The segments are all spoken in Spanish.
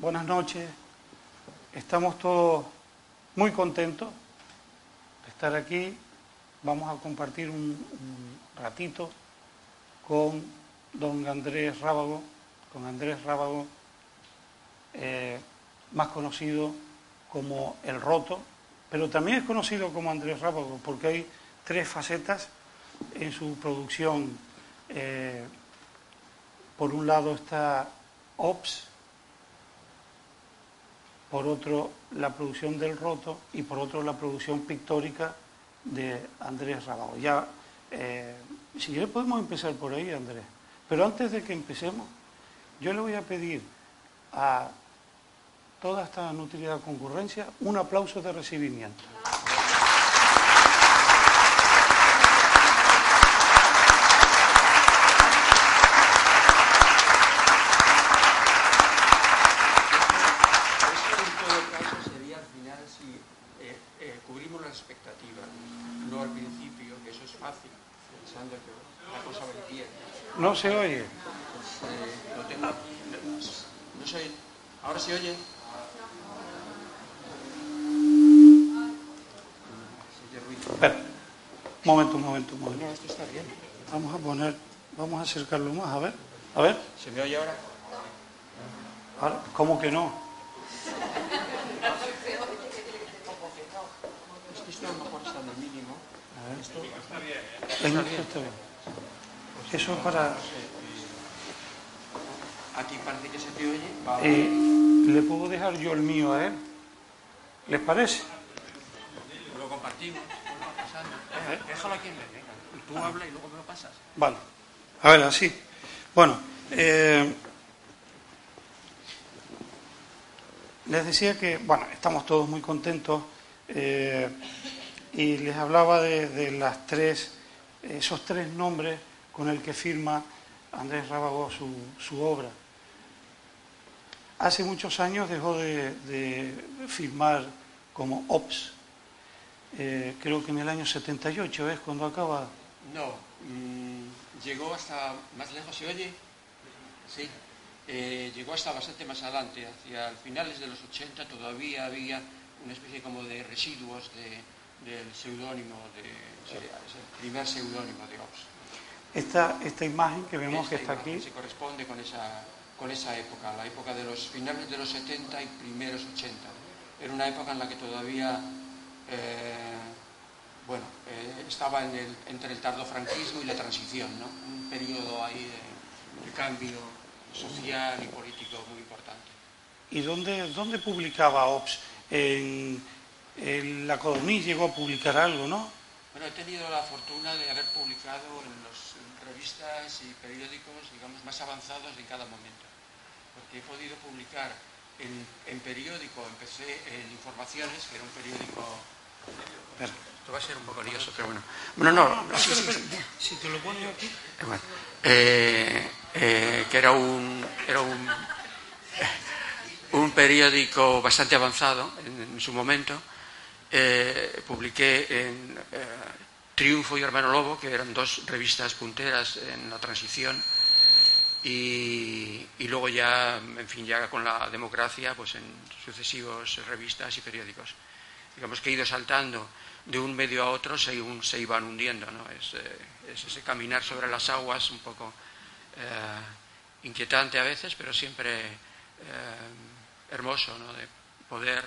Buenas noches. Estamos todos muy contentos de estar aquí. Vamos a compartir un, ratito con don Andrés Rábago, con Andrés Rábago, eh, más conocido como El Roto, pero también es conocido como Andrés Rábago, porque hay tres facetas en su producción. Eh, por un lado está Ops, por otro la producción del Roto y por otro la producción pictórica de Andrés Rábago. Ya, eh, si quieres podemos empezar por ahí, Andrés. Pero antes de que empecemos, yo le voy a pedir a toda esta nutrida concurrencia un aplauso de recibimiento. Eso en todo caso sería al final si eh, eh, cubrimos las expectativas, no al principio, que eso es fácil, pensando que la cosa va bien. No se oye. Lo tengo, no, no sé, ahora se oye. Se oye. Espera, un momento, un momento, un momento. No, esto está bien. Vamos a poner, vamos a acercarlo más, a ver. A ver, ¿Se me oye ahora? ahora, ¿cómo que no? Es que esto a lo mejor está en el mínimo. Esto El micro está bien. Eso es para... a ti parece que se te oye. Eh, ¿Le puedo dejar yo el mío a él? ¿Les parece? Lo compartimos. Venga, déjalo aquí en medio, venga. Tú habla y luego me lo pasas. Vale. A ver, así. Bueno, eh, les decía que, bueno, estamos todos muy contentos eh, y les hablaba de, de las tres, esos tres nombres con el que firma Andrés Rábago su, obra. Hace muchos años dejó de, de firmar como OPS. Eh, creo que en el año 78 es cuando acaba. No, mm, llegó hasta más lejos, ¿se oye? Sí. Eh, llegó hasta bastante más adelante, hacia finales de los 80 todavía había una especie como de residuos de- del seudónimo, de, el primer seudónimo de Ops. Esta, esta imagen que vemos que Esta está imagen aquí, Se corresponde con esa, con esa época, la época de los finales de los 70 y primeros 80. Era una época en la que todavía eh, bueno, eh, estaba en el- entre el tardofranquismo y la transición, ¿no? un periodo ahí de, de cambio social y político muy importante. ¿y dónde, dónde publicaba OPS? En, en La Codorniz llegó a publicar algo, ¿no? Bueno, he tenido la fortuna de haber publicado en revistas y periódicos, digamos, más avanzados en cada momento. Porque he podido publicar en, en periódico, empecé en Informaciones, que era un periódico... Esto va a ser un poco lioso, pero bueno. Bueno, no, no, sí, sí, sí. Si te lo pones aquí. Eh, bueno, eh, eh, que era un, era un, un periódico bastante avanzado en, en su momento. Eh, publiqué en eh, Triunfo y Hermano Lobo, que eran dos revistas punteras en la transición. Y, y luego ya, en fin, ya con la democracia, pues en sucesivos revistas y periódicos. Digamos que he ido saltando de un medio a otro, se, iban hundiendo, ¿no? Es, eh, es ese caminar sobre las aguas un poco eh, inquietante a veces, pero siempre eh, hermoso, ¿no? De poder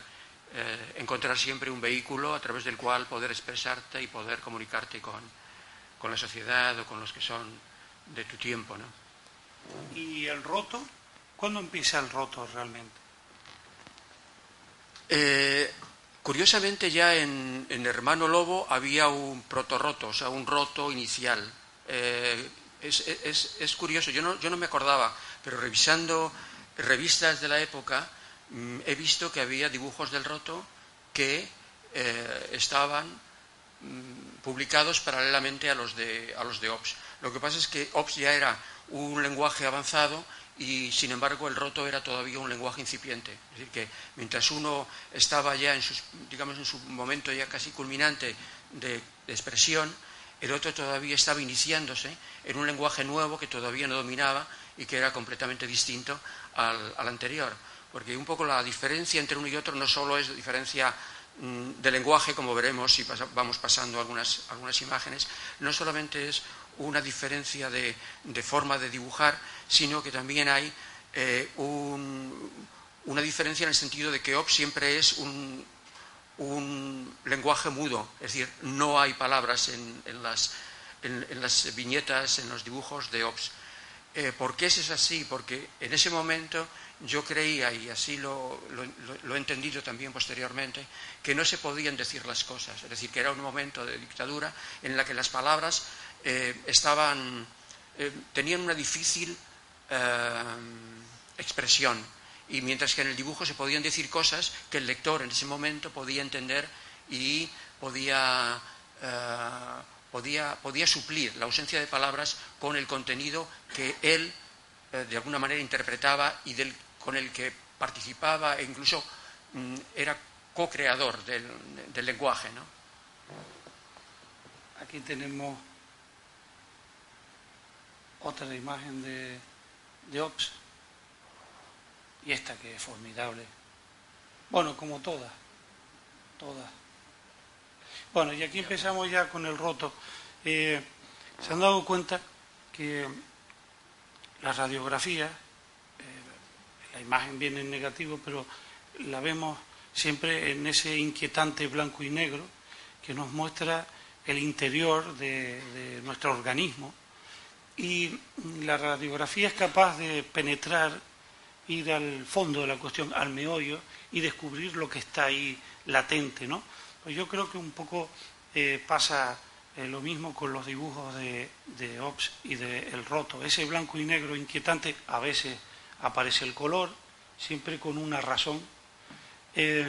eh, encontrar siempre un vehículo a través del cual poder expresarte y poder comunicarte con, con la sociedad o con los que son de tu tiempo, ¿no? ¿Y el roto? ¿Cuándo empieza el roto realmente? Eh, curiosamente ya en, en Hermano Lobo había un protorroto, o sea, un roto inicial. Eh, es, es- es curioso, yo no, yo no me acordaba, pero revisando revistas de la época he visto que había dibujos del roto que eh, estaban mm, publicados paralelamente a los, de, a los de OPS. Lo que pasa es que OPS ya era un lenguaje avanzado y sin embargo el roto era todavía un lenguaje incipiente. Es decir, que mientras uno estaba ya en, digamos, en su momento ya casi culminante de, expresión, el otro todavía estaba iniciándose en un lenguaje nuevo que todavía no dominaba y que era completamente distinto al, anterior. Porque un poco la diferencia entre uno y otro no solo es diferencia mm, de lenguaje, como veremos si vamos pasando algunas, imágenes, no solamente es una diferencia de, forma de dibujar, sino que también hay eh, una diferencia en el sentido de que OP siempre es un, lenguaje mudo, es decir, no hay palabras en, las, viñetas, en los dibujos de OPS. Eh, ¿Por qué es así? Porque en ese momento yo creía, y así lo, he entendido también posteriormente, que no se podían decir las cosas, es decir, que era un momento de dictadura en la que las palabras eh, estaban, eh, tenían una difícil eh, expresión. Y mientras que en el dibujo se podían decir cosas que el lector en ese momento podía entender y podía, podía, podía suplir la ausencia de palabras con el contenido que él de alguna manera interpretaba y del, con el que participaba e incluso mm, era co-creador del, lenguaje. ¿no? Aquí tenemos otra imagen de, de Ops y esta que es formidable. Bueno, como todas, todas. Bueno, y aquí empezamos ya con el roto. Eh, se han dado cuenta que la radiografía, eh, la imagen viene en negativo, pero la vemos siempre en ese inquietante blanco y negro que nos muestra el interior de nuestro organismo y la radiografía es capaz de penetrar, ir al fondo de la cuestión, al meollo y descubrir lo que está ahí latente, ¿no? Pues yo creo que un poco eh, pasa eh, lo mismo con los dibujos de, de Ops y de El Roto. Ese blanco y negro inquietante, a veces aparece el color, siempre con una razón. Eh,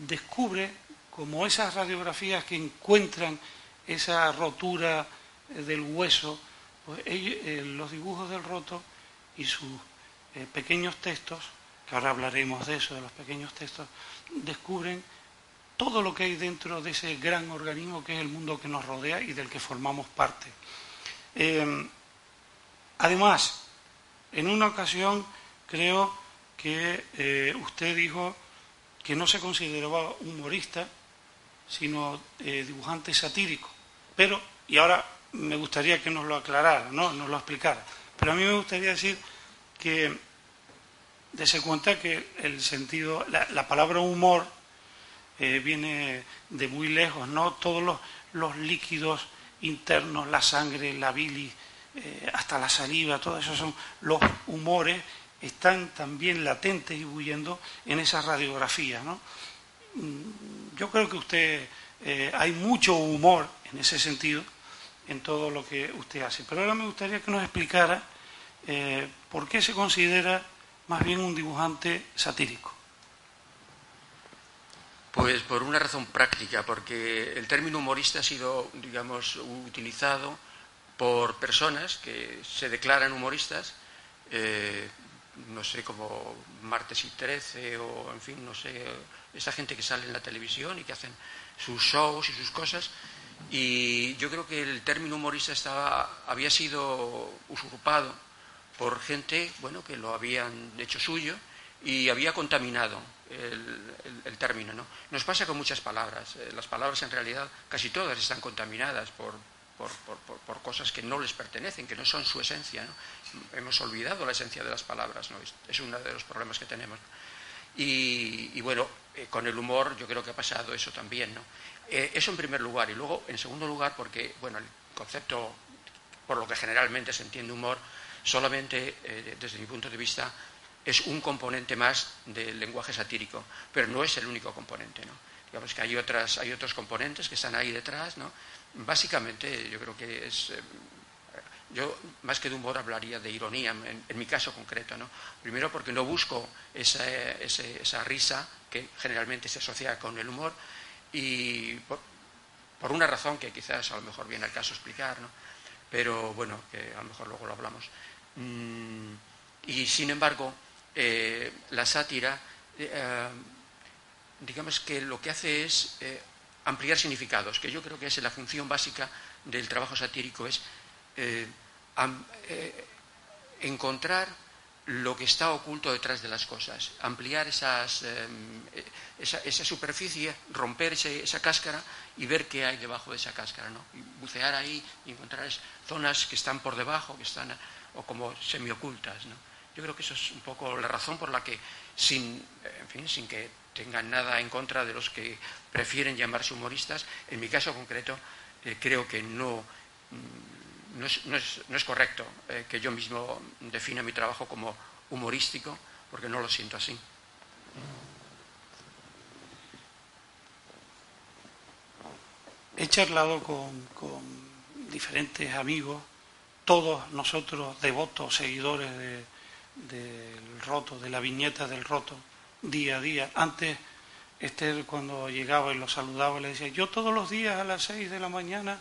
descubre como esas radiografías que encuentran esa rotura del hueso, pues eh, los dibujos del roto y sus eh, pequeños textos, que ahora hablaremos de eso, de los pequeños textos, descubren todo lo que hay dentro de ese gran organismo que es el mundo que nos rodea y del que formamos parte. Em, además, en una ocasión creo que eh, usted dijo que no se consideraba humorista, sino dibujante satírico. Pero, y ahora me gustaría que nos lo aclarara, ¿no? nos lo explicara. Pero a mí me gustaría decir que dese cuenta que el sentido, la, palabra humor eh, viene de muy lejos, ¿no? Todos los, líquidos internos, la sangre, la bilis, eh, hasta la saliva, todos esos son los humores, están también latentes y huyendo en esa radiografía, ¿no? Mm, yo creo que usted, eh, hay mucho humor en ese sentido, en todo lo que usted hace. Pero ahora me gustaría que nos explicara eh, por qué se considera más bien un dibujante satírico. Pues por una razón práctica, porque el término humorista ha sido, digamos, utilizado por personas que se declaran humoristas, eh, no sé, como Martes y Trece, o en fin, no sé, esa gente que sale en la televisión y que hacen sus shows y sus cosas, y yo creo que el término humorista había sido usurpado por gente bueno, que lo habían hecho suyo y había contaminado el, término. ¿no? Nos pasa con muchas palabras. Eh, las palabras en realidad casi todas están contaminadas por, por, cosas que no les pertenecen, que no son su esencia. Hemos olvidado la esencia de las palabras. ¿no? Es, uno de los problemas que tenemos. Y, y bueno, eh, con el humor yo creo que ha pasado eso también. ¿no? Eh, eso en primer lugar. Y luego, en segundo lugar, porque, bueno, el concepto, por lo que generalmente se entiende humor, solamente, eh, desde mi punto de vista, es un componente más del lenguaje satírico, pero no es el único componente, ¿no? Digamos que hay, otras, hay otros componentes que están ahí detrás, ¿no? Básicamente, yo creo que es... Eh, Yo, más que de humor, hablaría de ironía, en, mi caso concreto. ¿no? Primero porque no busco esa, esa, risa que generalmente se asocia con el humor y por, una razón que quizás a lo mejor viene al caso explicar, ¿no? pero bueno, que a lo mejor luego lo hablamos. Mm, y sin embargo, eh, la sátira, eh, digamos que lo que hace es eh, ampliar significados, que yo creo que es la función básica del trabajo satírico, es encontrar lo que está oculto detrás de las cosas, ampliar esas, esa, superficie, romper esa cáscara y ver qué hay debajo de esa cáscara, ¿no? bucear ahí y encontrar zonas que están por debajo, que están o como semiocultas, ¿no? Yo creo que eso es un poco la razón por la que, sin, en fin, sin que tengan nada en contra de los que prefieren llamarse humoristas, en mi caso concreto, eh, creo que no, mm, no, es, correcto eh, que yo mismo defina mi trabajo como humorístico, porque no lo siento así. He charlado con, diferentes amigos, todos nosotros devotos, seguidores de, del roto, de la viñeta del roto, día a día. Antes, Esther cuando llegaba y lo saludaba le decía, yo todos los días a las seis de la mañana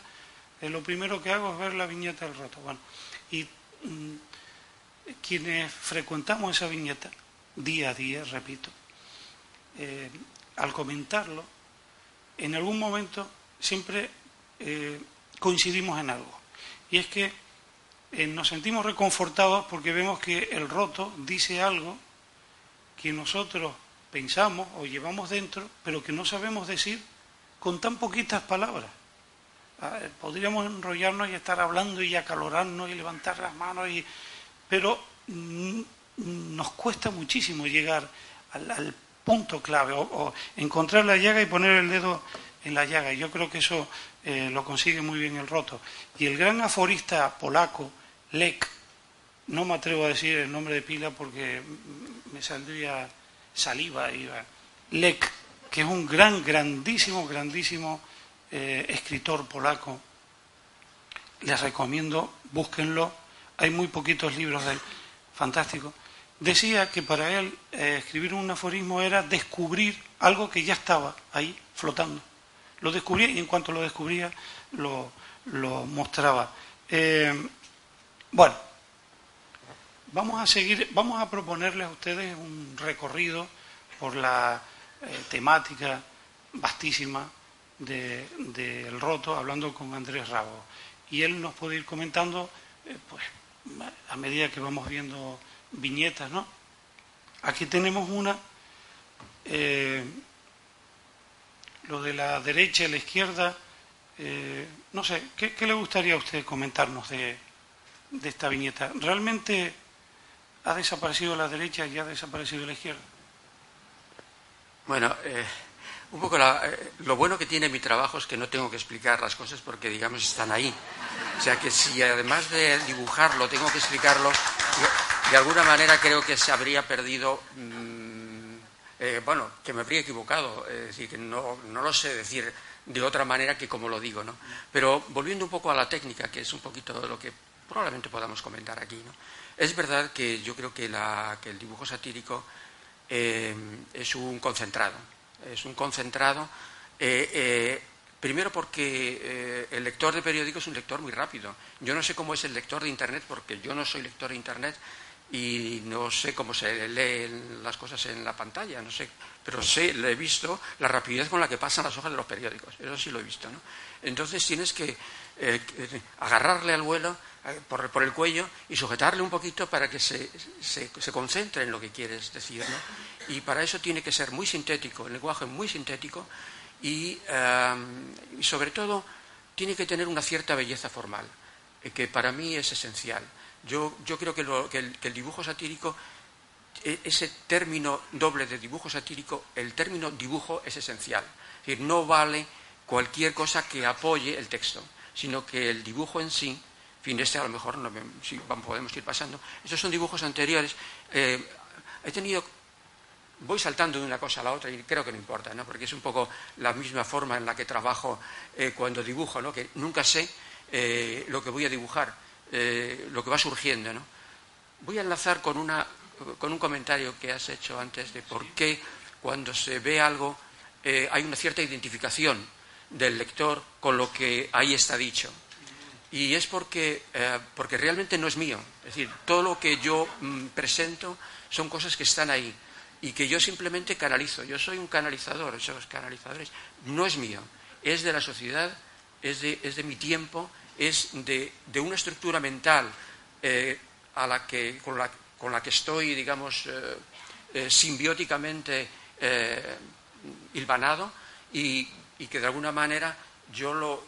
eh, lo primero que hago es ver la viñeta del roto. Bueno, y mm, quienes frecuentamos esa viñeta día a día, repito, eh, al comentarlo, en algún momento siempre eh, coincidimos en algo. Y es que eh, nos sentimos reconfortados porque vemos que el roto dice algo que nosotros pensamos o llevamos dentro, pero que no sabemos decir con tan poquitas palabras. Ah, eh, podríamos enrollarnos y estar hablando y acalorarnos y levantar las manos, pero mm, nos cuesta muchísimo llegar al, punto clave o, encontrar la llaga y poner el dedo en la llaga. Yo creo que eso eh, lo consigue muy bien el roto. Y el gran aforista polaco, Lek, no me atrevo a decir el nombre de pila porque me saldría saliva, iba. Lek, que es un gran, grandísimo, grandísimo eh, escritor polaco. Les recomiendo, búsquenlo. Hay muy poquitos libros de él, fantástico. Decía que para él eh, escribir un aforismo era descubrir algo que ya estaba ahí flotando. Lo descubría y en cuanto lo descubría lo, mostraba. Eh, bueno, vamos a seguir, vamos a proponerles a ustedes un recorrido por la eh, temática vastísima del roto, hablando con Andrés Rabo. Y él nos puede ir comentando, eh, pues, a medida que vamos viendo viñetas, ¿no? Aquí tenemos una lo de la derecha y la izquierda, eh, no sé, ¿qué, le gustaría a usted comentarnos de, esta viñeta? ¿Realmente ha desaparecido la derecha y ha desaparecido la izquierda? Bueno, eh, un poco eh, lo bueno que tiene mi trabajo es que no tengo que explicar las cosas porque, digamos, están ahí. O sea que si además de dibujarlo tengo que explicarlo, de alguna manera creo que se habría perdido. Mm, eh, bueno, que me habría equivocado, es decir, que no, lo sé decir de otra manera que como lo digo, ¿no? Pero volviendo un poco a la técnica, que es un poquito lo que probablemente podamos comentar aquí, ¿no? Es verdad que yo creo que, el dibujo satírico eh, es un concentrado, es un concentrado, eh, primero porque el lector de periódicos es un lector muy rápido. Yo no sé cómo es el lector de Internet, porque yo no soy lector de Internet, y no sé cómo se leen las cosas en la pantalla, no sé, pero sé, le he visto la rapidez con la que pasan las hojas de los periódicos, eso sí lo he visto, ¿no? Entonces tienes que eh, agarrarle al vuelo eh, por, el cuello y sujetarle un poquito para que se, se, concentre en lo que quieres decir, ¿no? Y para eso tiene que ser muy sintético, el lenguaje muy sintético y, y sobre todo tiene que tener una cierta belleza formal, eh, que para mí es esencial. Yo, creo que, el, dibujo satírico, e, ese término doble de dibujo satírico, el término dibujo es esencial. Es decir, no vale cualquier cosa que apoye el texto, sino que el dibujo en sí, en fin, este a lo mejor no, sí, podemos ir pasando, estos son dibujos anteriores. Eh, he tenido voy saltando de una cosa a la otra y creo que no importa, ¿no? porque es un poco la misma forma en la que trabajo eh, cuando dibujo, ¿no? que nunca sé eh, lo que voy a dibujar eh, lo que va surgiendo. ¿no? Voy a enlazar con, una, con un comentario que has hecho antes de por qué cuando se ve algo eh, hay una cierta identificación del lector con lo que ahí está dicho. Y es porque, eh, porque realmente no es mío. Es decir, todo lo que yo mm, presento son cosas que están ahí y que yo simplemente canalizo. Yo soy un canalizador, esos canalizadores. No es mío, es de la sociedad, es de, es de mi tiempo, es de, una estructura mental eh, a la que, con, la, que estoy, digamos, eh, simbióticamente hilvanado y, que de alguna manera yo lo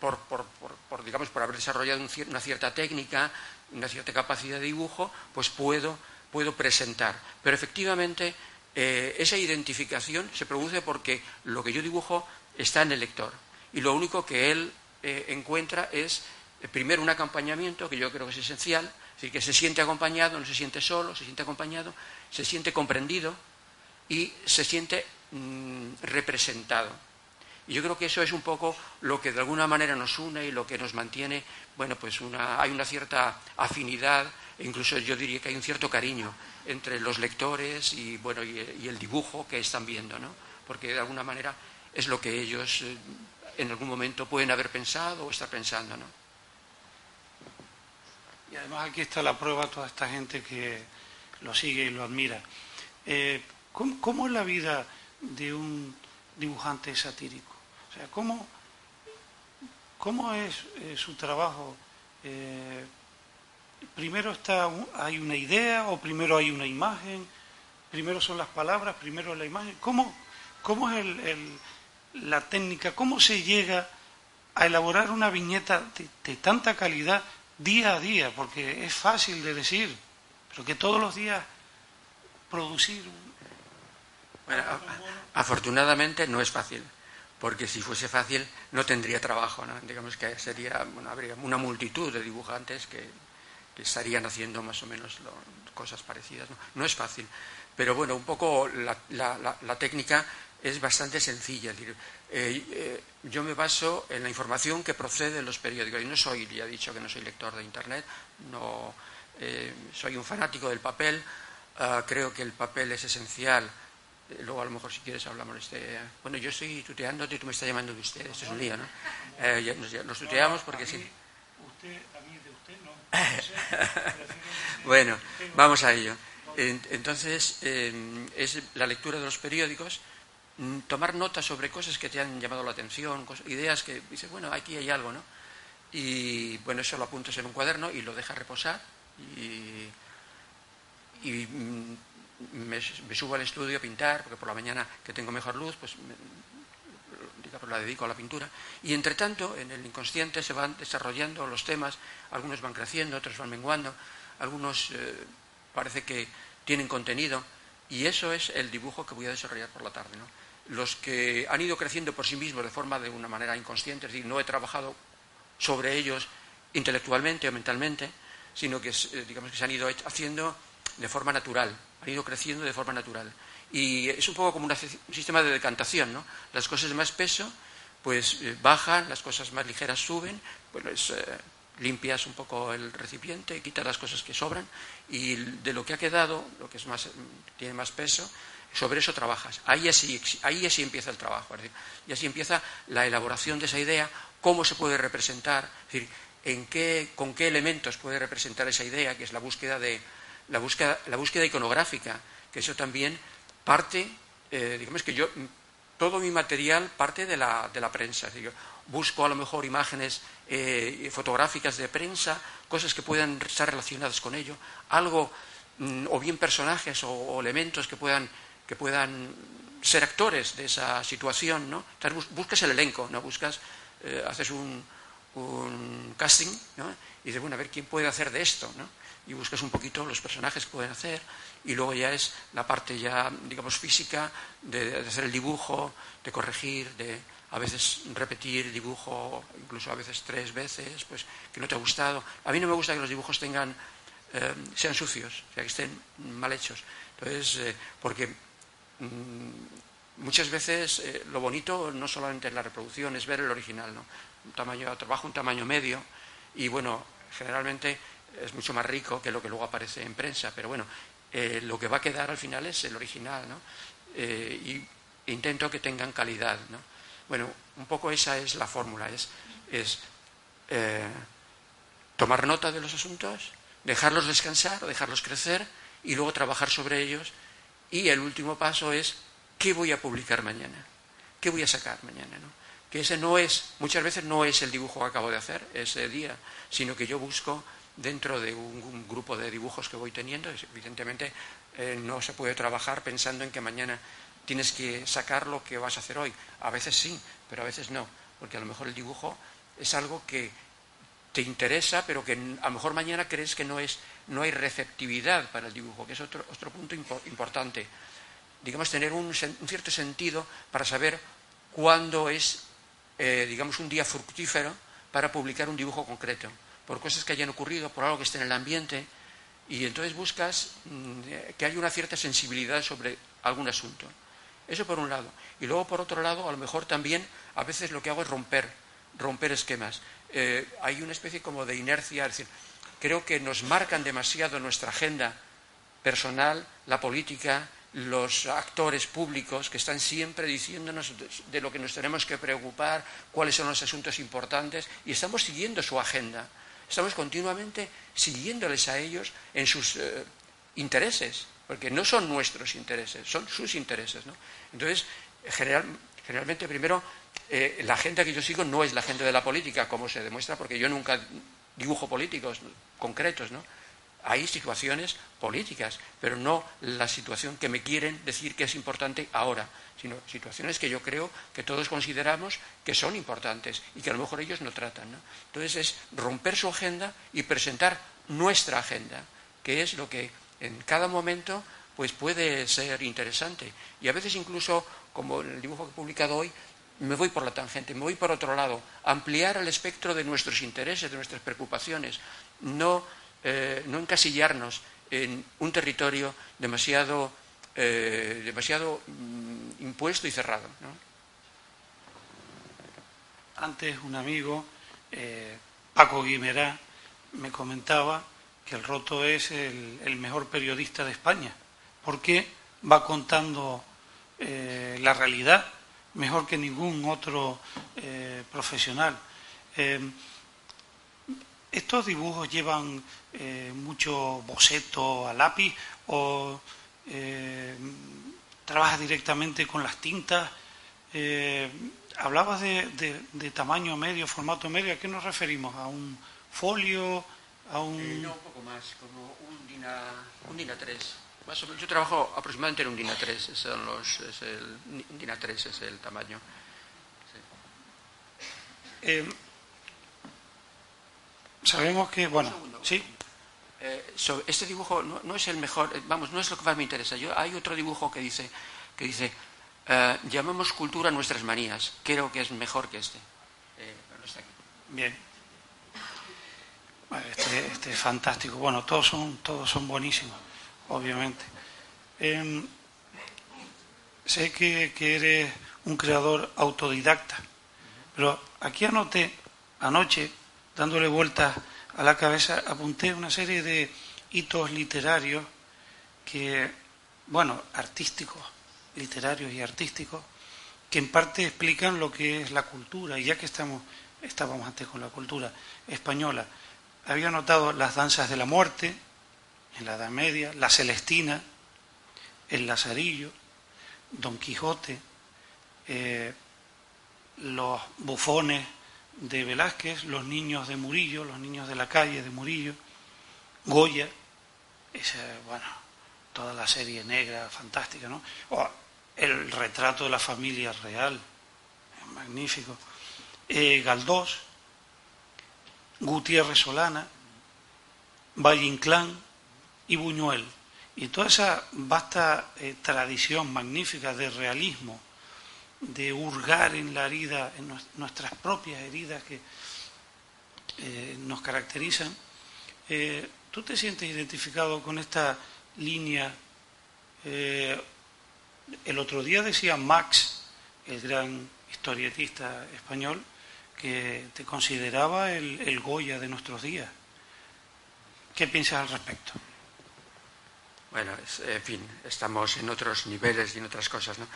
por, por, digamos, por haber desarrollado una cierta técnica, una cierta capacidad de dibujo, pues puedo, puedo presentar. Pero efectivamente eh, esa identificación se produce porque lo que yo dibujo está en el lector. Y lo único que él eh, encuentra es, eh, primero, un acompañamiento, que yo creo que es esencial, es decir, que se siente acompañado, no se siente solo, se siente acompañado, se siente comprendido y se siente mm, representado. Y yo creo que eso es un poco lo que de alguna manera nos une y lo que nos mantiene, bueno, pues una, hay una cierta afinidad, e incluso yo diría que hay un cierto cariño entre los lectores y, bueno, y, el dibujo que están viendo, ¿no? Porque de alguna manera es lo que ellos eh, en algún momento pueden haber pensado o estar pensando, ¿no? Y además aquí está la prueba toda esta gente que lo sigue y lo admira. Eh, ¿cómo, es la vida de un dibujante satírico? O sea, ¿cómo, cómo es eh, su trabajo? Eh, primero está hay una idea o primero hay una imagen, primero son las palabras, primero la imagen. ¿Cómo, cómo es la técnica? ¿Cómo se llega a elaborar una viñeta de, tanta calidad día a día? Porque es fácil de decir, pero que todos los días producir. Bueno, afortunadamente no es fácil porque si fuese fácil no tendría trabajo, ¿no? digamos que sería, habría una multitud de dibujantes que, estarían haciendo más o menos cosas parecidas. ¿no? es fácil, pero bueno, un poco la, técnica es bastante sencilla. decir, eh, eh, yo me baso en la información que procede de los periódicos. Y no soy, ya he dicho que no soy lector de Internet, no eh, soy un fanático del papel. Ah, creo que el papel es esencial eh, luego a lo mejor si quieres hablamos de este... Bueno, yo estoy tuteándote y tú me estás llamando de usted, esto es un lío, ¿no? Eh, nos, tuteamos porque sí. Usted, a mí de usted no. bueno, vamos a ello. Entonces, es la lectura de los periódicos, tomar notas sobre cosas que te han llamado la atención, ideas que dices, bueno, aquí hay algo, ¿no? Y bueno, eso lo apuntas en un cuaderno y lo dejas reposar y, mm, me, subo al estudio a pintar, porque por la mañana que tengo mejor luz, pues la dedico a la pintura. Y entre tanto, en el inconsciente se van desarrollando los temas, algunos van creciendo, otros van menguando, algunos eh, parece que tienen contenido, y eso es el dibujo que voy a desarrollar por la tarde. Los que han ido creciendo por sí mismos de forma de una manera inconsciente, es decir, no he trabajado sobre ellos intelectualmente o mentalmente, sino que eh, digamos que se han ido haciendo de forma natural, han ido creciendo de forma natural. Y es un poco como un sistema de decantación, ¿no? Las cosas de más peso, pues eh, bajan, las cosas más ligeras suben, pues limpias un poco el recipiente, quitas las cosas que sobran y de lo que ha quedado, lo que es más, tiene más peso, sobre eso trabajas. Ahí así, ahí así empieza el trabajo. y así empieza la elaboración de esa idea, cómo se puede representar, es decir, en qué, con qué elementos puede representar esa idea, que es la búsqueda de, la búsqueda, la búsqueda iconográfica, que eso también parte, eh, digamos que yo, todo mi material parte de la, de la prensa. busco a lo mejor imágenes eh, fotográficas de prensa, cosas que puedan estar relacionadas con ello, algo, mm, o bien personajes o, elementos que puedan, que puedan ser actores de esa situación, ¿no? buscas el elenco, ¿no? Buscas, eh, haces un, un casting, ¿no? Y dices, bueno, a ver quién puede hacer de esto, ¿no? y buscas un poquito los personajes que pueden hacer y luego ya es la parte ya, digamos, física de, hacer el dibujo, de corregir, de a veces repetir dibujo, incluso a veces tres veces, pues que no te ha gustado. A mí no me gusta que los dibujos tengan, eh, sean sucios, o sea, que estén mal hechos. Entonces, eh, porque muchas veces eh, lo bonito no solamente es la reproducción, es ver el original, ¿no? Un tamaño, trabajo un tamaño medio y bueno, generalmente es mucho más rico que lo que luego aparece en prensa, pero bueno, eh, lo que va a quedar al final es el original, ¿no? Eh, y intento que tengan calidad, ¿no? Bueno, un poco esa es la fórmula, es, es tomar nota de los asuntos, dejarlos descansar, dejarlos crecer y luego trabajar sobre ellos. Y el último paso es, ¿qué voy a publicar mañana? ¿Qué voy a sacar mañana? ¿no? Que ese no es, muchas veces no es el dibujo que acabo de hacer ese día, sino que yo busco dentro de un, grupo de dibujos que voy teniendo. Evidentemente eh, no se puede trabajar pensando en que mañana tienes que sacar lo que vas a hacer hoy. A veces sí, pero a veces no, porque a lo mejor el dibujo es algo que te interesa, pero que a lo mejor mañana crees que no, es, no hay receptividad para el dibujo, que es otro, otro punto importante. Digamos, tener un, cierto sentido para saber cuándo es, eh, digamos, un día fructífero para publicar un dibujo concreto por cosas que hayan ocurrido, por algo que esté en el ambiente, y entonces buscas mm, que haya una cierta sensibilidad sobre algún asunto. Eso por un lado. Y luego, por otro lado, a lo mejor también, a veces lo que hago es romper, romper esquemas. Eh, hay una especie como de inercia, es decir, creo que nos marcan demasiado nuestra agenda personal, la política, los actores públicos que están siempre diciéndonos de lo que nos tenemos que preocupar, cuáles son los asuntos importantes, y estamos siguiendo su agenda. Estamos continuamente siguiéndoles a ellos en sus eh, intereses, porque no son nuestros intereses, son sus intereses. ¿no? Entonces, generalmente, primero, eh, la agenda que yo sigo no es la agenda de la política, como se demuestra, porque yo nunca dibujo políticos concretos, ¿no? Hay situaciones políticas, pero no la situación que me quieren decir que es importante ahora, sino situaciones que yo creo que todos consideramos que son importantes y que a lo mejor ellos no tratan. Entonces es romper su agenda y presentar nuestra agenda, que es lo que en cada momento pues puede ser interesante. Y a veces incluso, como en el dibujo que he publicado hoy, me voy por la tangente, me voy por otro lado, ampliar el espectro de nuestros intereses, de nuestras preocupaciones, no eh, no encasillarnos en un territorio demasiado, eh, demasiado mm, impuesto y cerrado. Antes un amigo, eh, Paco Guimerá, me comentaba que el Roto es el, mejor periodista de España, porque va contando la realidad mejor que ningún otro profesional. ¿Estos dibujos llevan eh, mucho boceto a lápiz o eh, trabajas directamente con las tintas? Eh, hablabas de, tamaño medio, formato medio, ¿a qué nos referimos? ¿A un folio? ¿A un...? no, un poco más, como un DINA, un DINA 3. Yo trabajo aproximadamente en un DINA 3, es el, DINA 3 es el tamaño. Sabemos que, bueno, sí. Eh, este dibujo no, es el mejor, eh, vamos, no es lo que más me interesa. Yo, hay otro dibujo que dice, que dice eh, llamamos cultura nuestras manías. Creo que es mejor que este. Bien. este, este, es fantástico. Bueno, todos son, todos son buenísimos, obviamente. Em, sé que, que eres un creador autodidacta, pero aquí anoté anoche dándole vueltas a la cabeza, apunté una serie de hitos literarios que, bueno, artísticos, literarios y artísticos, que en parte explican lo que es la cultura, y ya que estamos, estábamos antes con la cultura española, había notado las danzas de la muerte la Edad Media, la Celestina, el Lazarillo, Don Quijote, eh, los bufones de Velázquez, Los niños de Murillo, Los niños de la calle de Murillo, Goya, esa, bueno, toda la serie negra fantástica, ¿no? El retrato de la familia real, magnífico. Eh, Galdós, Gutiérrez Solana, Valle Inclán y Buñuel. Y toda esa vasta eh, tradición magnífica de realismo de hurgar en la herida, en nuestras propias heridas que eh, nos caracterizan. Eh, ¿Tú te sientes identificado con esta línea? Eh, el otro día decía Max, el gran historietista español, que te consideraba el, Goya de nuestros días. qué piensas al respecto. Bueno, en fin, estamos en otros niveles y en otras cosas, ¿no?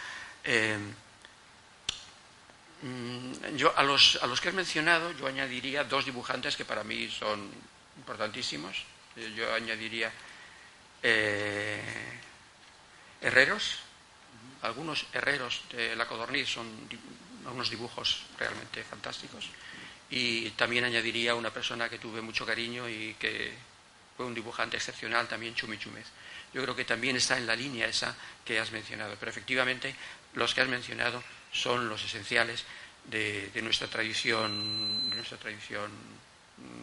Eh, mm, yo a los, a los que has mencionado, yo añadiría dos dibujantes que para mí son importantísimos. Yo añadiría eh, herreros, algunos herreros de la codorniz son unos dibujos realmente fantásticos. Y también añadiría una persona que tuve mucho cariño y que fue un dibujante excepcional, también Chumi Chumez yo creo que también está en la línea esa que has mencionado. Pero efectivamente, los que has mencionado son los esenciales de, nuestra tradición, de nuestra tradición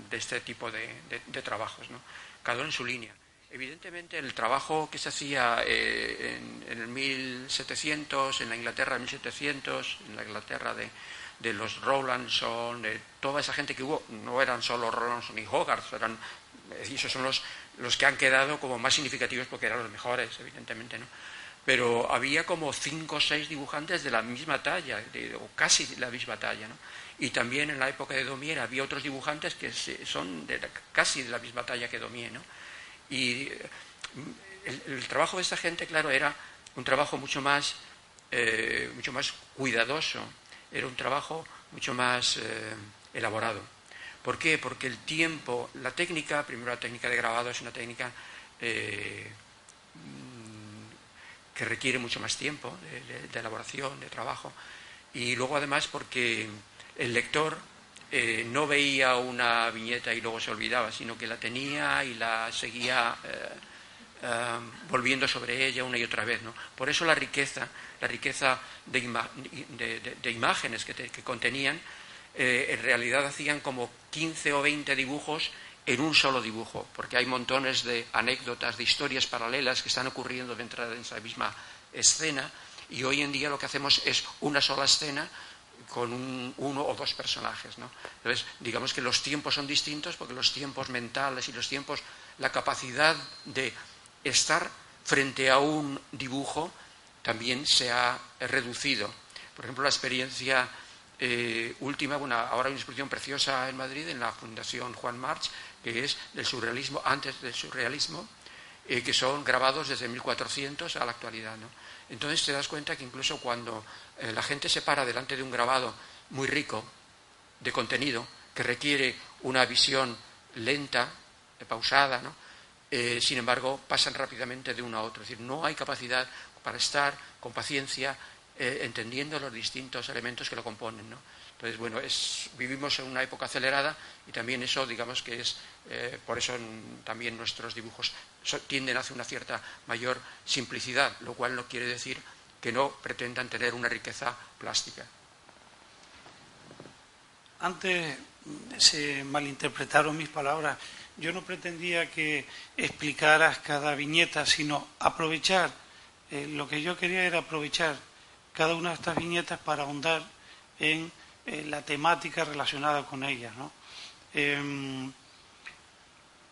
de este tipo de, trabajos, ¿no? cada uno en su línea. Evidentemente, el trabajo que se hacía eh, en, el 1700, en la Inglaterra de 1700, en la Inglaterra de, de los Rowlandson, de toda esa gente que hubo, no eran solo Rowlandson y Hogarth, eran, esos son los, los que han quedado como más significativos porque eran los mejores, evidentemente, ¿no? Pero había como cinco o seis dibujantes de la misma talla, o casi la misma talla, ¿no? Y también en la época de Domier había otros dibujantes que son de casi de la misma talla que Domier, ¿no? Y el, trabajo de esta gente, claro, era un trabajo mucho más, eh, mucho más cuidadoso, era un trabajo mucho más eh, elaborado. ¿Por qué? Porque el tiempo, la técnica, primero la técnica de grabado es una técnica eh, que requiere mucho más tiempo de, elaboración, de trabajo, y luego además porque el lector eh, no veía una viñeta y luego se olvidaba, sino que la tenía y la seguía eh, volviendo sobre ella una y otra vez. ¿no? Por eso la riqueza, la riqueza de, imágenes que contenían, eh, en realidad hacían como 15 o 20 dibujos en un solo dibujo, porque hay montones de anécdotas, de historias paralelas que están ocurriendo dentro de esa misma escena, y hoy en día lo que hacemos es una sola escena con uno o dos personajes. ¿no? Entonces, digamos que los tiempos son distintos porque los tiempos mentales y los tiempos, la capacidad de estar frente a un dibujo también se ha reducido. Por ejemplo, la experiencia eh, última, bueno, ahora hay una exposición preciosa en Madrid, en la Fundación Juan March, que es del surrealismo, antes del surrealismo, eh, que son grabados desde 1400 a la actualidad. ¿no? Entonces te das cuenta que incluso cuando eh, la gente se para delante de un grabado muy rico de contenido, que requiere una visión lenta, pausada, ¿no? sin embargo, pasan rápidamente de uno a otro. Es decir, no hay capacidad para estar con paciencia eh, entendiendo los distintos elementos que lo componen. ¿no? Entonces, bueno, es, vivimos en una época acelerada y también eso, digamos que es, eh, por eso también nuestros dibujos tienden hacia una cierta mayor simplicidad, lo cual no quiere decir que no pretendan tener una riqueza plástica. Antes se malinterpretaron mis palabras. Yo no pretendía que explicaras cada viñeta, sino aprovechar. Eh, lo que yo quería era aprovechar cada una de estas viñetas para ahondar en la temática relacionada con ellas. ¿no? Em,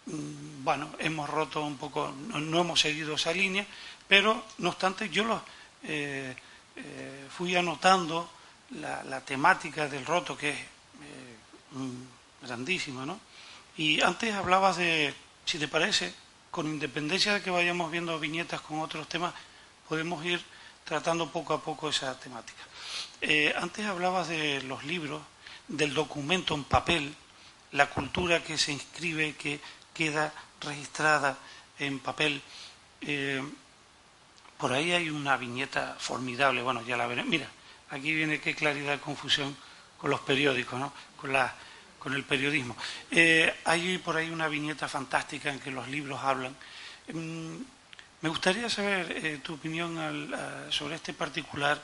mm, bueno, hemos roto un poco, no, hemos seguido esa línea, pero no obstante yo lo, eh, eh, fui anotando la, temática del roto, que es eh, grandísima, ¿no? Y antes hablabas de, si te parece, con independencia de que vayamos viendo viñetas con otros temas, podemos ir tratando poco a poco esa temática. Eh, antes hablabas de los libros, del documento en papel, la cultura que se inscribe, que queda registrada en papel. Eh, por ahí hay una viñeta formidable, bueno, ya la veré. Mira, aquí viene qué claridad de confusión con los periódicos, ¿no? con, la, con el periodismo. Eh, hay por ahí una viñeta fantástica en que los libros hablan. Me gustaría saber eh, tu opinión sobre este particular.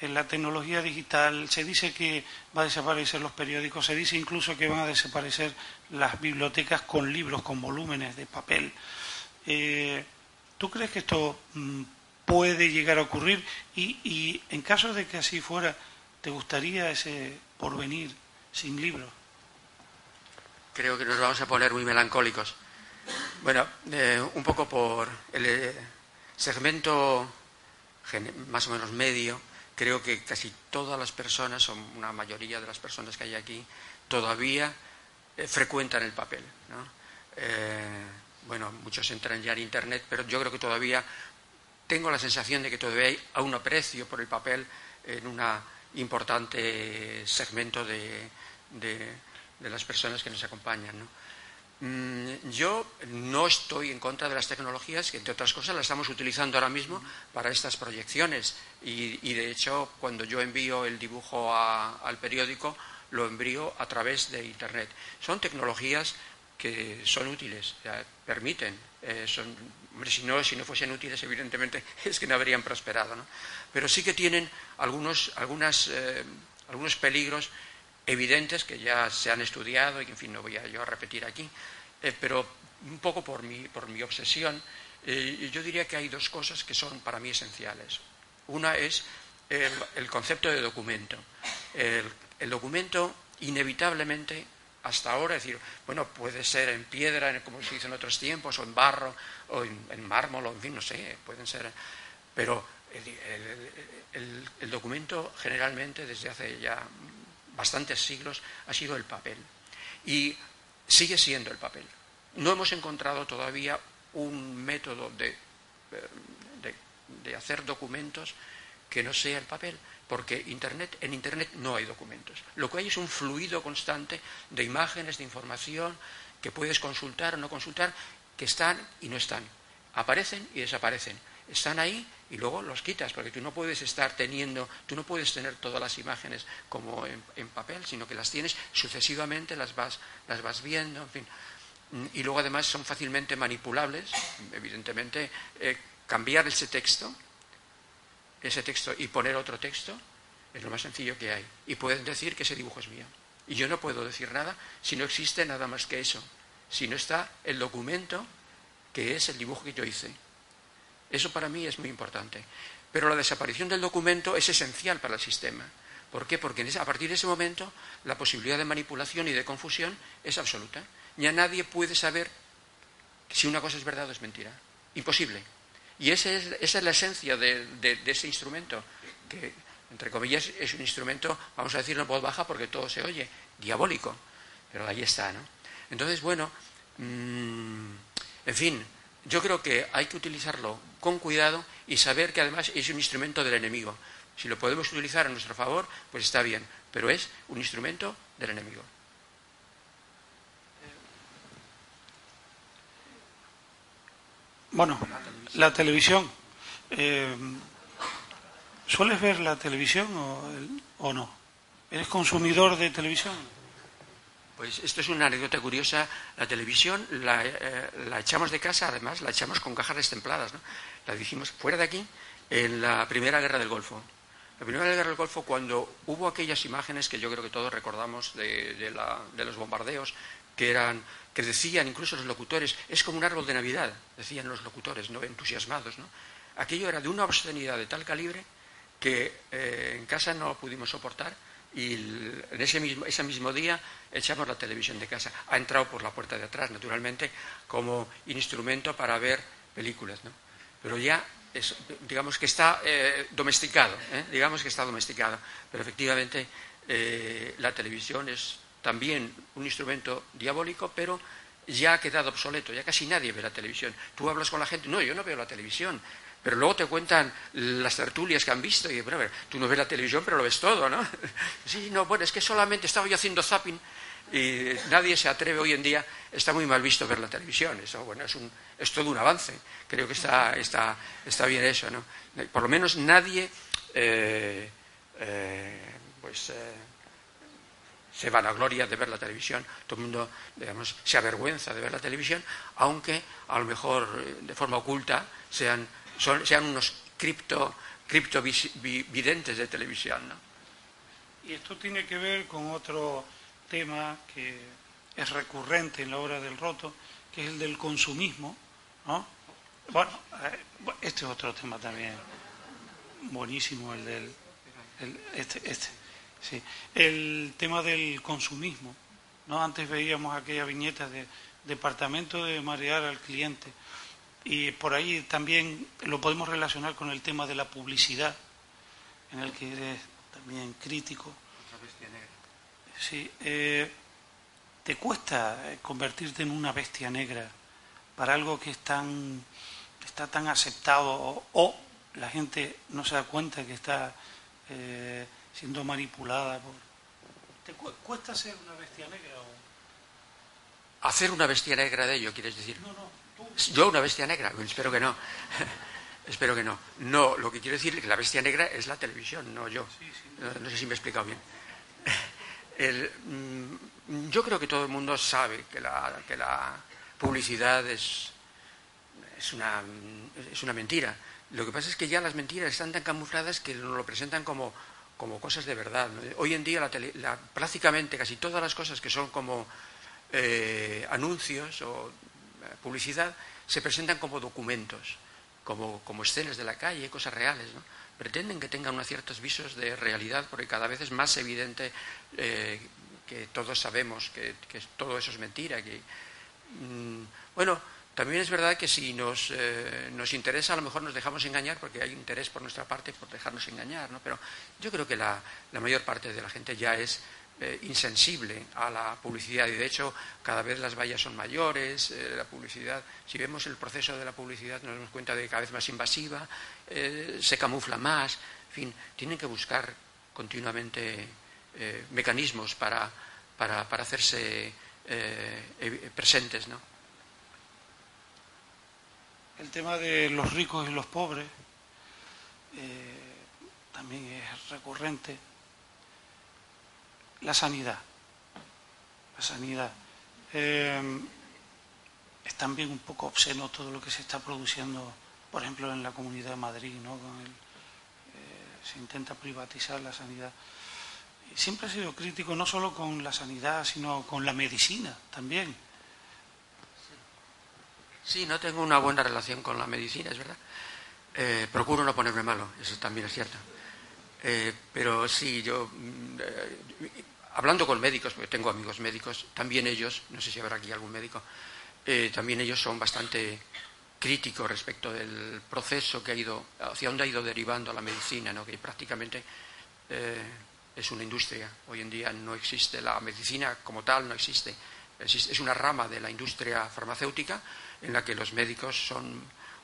En la tecnología digital se dice que va a desaparecer los periódicos, se dice incluso que van a desaparecer las bibliotecas con libros, con volúmenes de papel. Eh, ¿Tú crees que esto mm, puede llegar a ocurrir? Y, y, en caso de que así fuera, ¿te gustaría ese porvenir sin libros? Creo que nos vamos a poner muy melancólicos. Bueno, eh, un poco por el eh, segmento más o menos medio, creo que casi todas las personas, o una mayoría de las personas que hay aquí, todavía eh, frecuentan el papel. eh, bueno, muchos entran ya en Internet, pero yo creo que todavía tengo la sensación de que todavía hay un aprecio por el papel en un importante segmento de, las personas que nos acompañan. Mm, yo no estoy en contra de las tecnologías, que entre otras cosas las estamos utilizando ahora mismo para estas proyecciones. Y, de hecho, cuando yo envío el dibujo al periódico, lo envío a través de Internet. Son tecnologías que son útiles, permiten, eh, si, no, no fuesen útiles, evidentemente es que no habrían prosperado. Pero sí que tienen algunos, algunas, eh, algunos peligros evidentes que ya se han estudiado y que, en fin, no voy a yo repetir aquí, eh, pero un poco por mi, por mi obsesión, yo diría que hay dos cosas que son para mí esenciales. Una es el, concepto de documento. el documento inevitablemente hasta ahora, es decir, bueno, puede ser en piedra, como se hizo en otros tiempos, o en barro, o en, mármol, o en fin, no sé, pueden ser, pero el, documento generalmente desde hace ya bastantes siglos ha sido el papel y sigue siendo el papel. No hemos encontrado todavía un método de, de hacer documentos que no sea el papel porque Internet, en Internet no hay documentos. Lo que hay es un fluido constante de imágenes, de información, que puedes consultar o no consultar, que están y no están. Aparecen y desaparecen. Están ahí y luego los quitas, porque tú no puedes estar teniendo, tú no puedes tener todas las imágenes como en, papel, sino que las tienes sucesivamente, las vas, las vas viendo, en fin. Y luego además son fácilmente manipulables, evidentemente, eh, cambiar ese texto ese texto y poner otro texto es lo más sencillo que hay. Y pueden decir que ese dibujo es mío. Y yo no puedo decir nada si no existe nada más que eso. Si no está el documento que es el dibujo que yo hice. Eso para mí es muy importante. Pero la desaparición del documento es esencial para el sistema. ¿Por qué? Porque a partir de ese momento la posibilidad de manipulación y de confusión es absoluta. Ya nadie puede saber si una cosa es verdad o es mentira. Imposible. Y esa es, la esencia de, ese instrumento, que, entre comillas, es un instrumento, vamos a decirlo en voz baja porque todo se oye, diabólico, pero ahí está, ¿no? Entonces, bueno, mm, en fin, yo creo que hay que utilizarlo con cuidado y saber que además es un instrumento del enemigo. Si lo podemos utilizar a nuestro favor, pues está bien, pero es un instrumento del enemigo. Bueno, la televisión. Eh, ¿Sueles ver la televisión o, no? ¿Eres consumidor de televisión? Pues esto es una anécdota curiosa. La televisión la, eh, la, echamos de casa, además la echamos con cajas destempladas. ¿no? La dijimos fuera de aquí en la Primera Guerra del Golfo. La Primera Guerra del Golfo, cuando hubo aquellas imágenes que yo creo que todos recordamos de, de los bombardeos, que eran que decían incluso los locutores, es como un árbol de Navidad, decían los locutores, no entusiasmados, ¿no? Aquello era de una obscenidad de tal calibre que eh, en casa no pudimos soportar y en ese mismo, ese mismo día echamos la televisión de casa. Ha entrado por la puerta de atrás, naturalmente, como instrumento para ver películas, ¿no? Pero ya digamos que está eh, domesticado, ¿eh? digamos que está domesticado. Pero efectivamente la televisión es también un instrumento diabólico, pero ya ha quedado obsoleto, ya casi nadie ve la televisión. Tú hablas con la gente, no, yo no veo la televisión, pero luego te cuentan las tertulias que han visto y, bueno, tú no ves la televisión, pero lo ves todo, ¿no? Sí, no, bueno, es que solamente estaba yo haciendo zapping y nadie se atreve hoy en día, está muy mal visto ver la televisión, eso, bueno, es, un, es todo un avance, creo que está, está, está bien eso, ¿no? Por lo menos nadie, eh, eh, pues... Eh, se vanagloria de ver la televisión, todo el mundo, digamos, se avergüenza de ver la televisión, aunque a lo mejor eh, de forma oculta sean, sean unos cripto, criptovidentes de televisión. ¿no? Y esto tiene que ver con otro tema que es recurrente en la obra del Roto, que es el del consumismo. ¿no? Bueno, eh, este es otro tema también buenísimo, el del... este, este Sí. El tema del consumismo. ¿no? Antes veíamos aquella viñeta de departamento de marear al cliente. Y por ahí también lo podemos relacionar con el tema de la publicidad, en el que eres también crítico. Sí, eh, ¿te cuesta eh, convertirte en una bestia negra para algo que es tan, está tan aceptado o, la gente no se da cuenta que está eh, siendo manipulada por... ¿Te cuesta ser una bestia negra? O... ¿Hacer una bestia negra de ello, quieres decir? No, no, ¿Yo una bestia negra? Espero que no. Espero que no. No, lo que quiero decir es que la bestia negra es la televisión, no yo. No, sé si me he explicado bien. Mm, yo creo que todo el mundo sabe que la, que la publicidad es, es, una, es una mentira. Lo que pasa es que ya las mentiras están tan camufladas que nos lo presentan como, como cosas de verdad. Hoy en día la prácticamente casi todas las cosas que son como eh, anuncios o publicidad se presentan como documentos como, como escenas de la calle, cosas reales. ¿no? Pretenden que tengan unos ciertos visos de realidad porque cada vez es más evidente eh, que todos sabemos que, todo eso es mentira. Que, mm, bueno, también es verdad que si nos, eh, nos, interesa, a lo mejor nos dejamos engañar, porque hay interés por nuestra parte por dejarnos engañar, ¿no? Pero yo creo que la, la mayor parte de la gente ya es eh, insensible a la publicidad. Y de hecho cada vez las vallas son mayores, eh, la publicidad, si vemos el proceso de la publicidad nos damos cuenta de que cada vez más invasiva, eh, se camufla más, en fin, tienen que buscar continuamente mecanismos para, para, para hacerse presentes, ¿no? El tema de los ricos y los pobres también es recurrente la sanidad. La sanidad. Eh, es también un poco obsceno todo lo que se está produciendo, por ejemplo, en la Comunidad de Madrid, ¿no? Eh, se intenta privatizar la sanidad. Siempre he sido crítico no solo con la sanidad, sino con la medicina también. Sí, no tengo una buena relación con la medicina, es verdad. Eh, procuro no ponerme malo, eso también es cierto. pero sí, yo mm, hablando con médicos, porque tengo amigos médicos, también ellos, no sé si habrá aquí algún médico, eh, también ellos son bastante críticos respecto del proceso que ha ido, hacia dónde ha ido derivando la medicina, ¿no? que prácticamente eh, es una industria. Hoy en día no existe, la medicina como tal no existe. Es una rama de la industria farmacéutica en la que los médicos son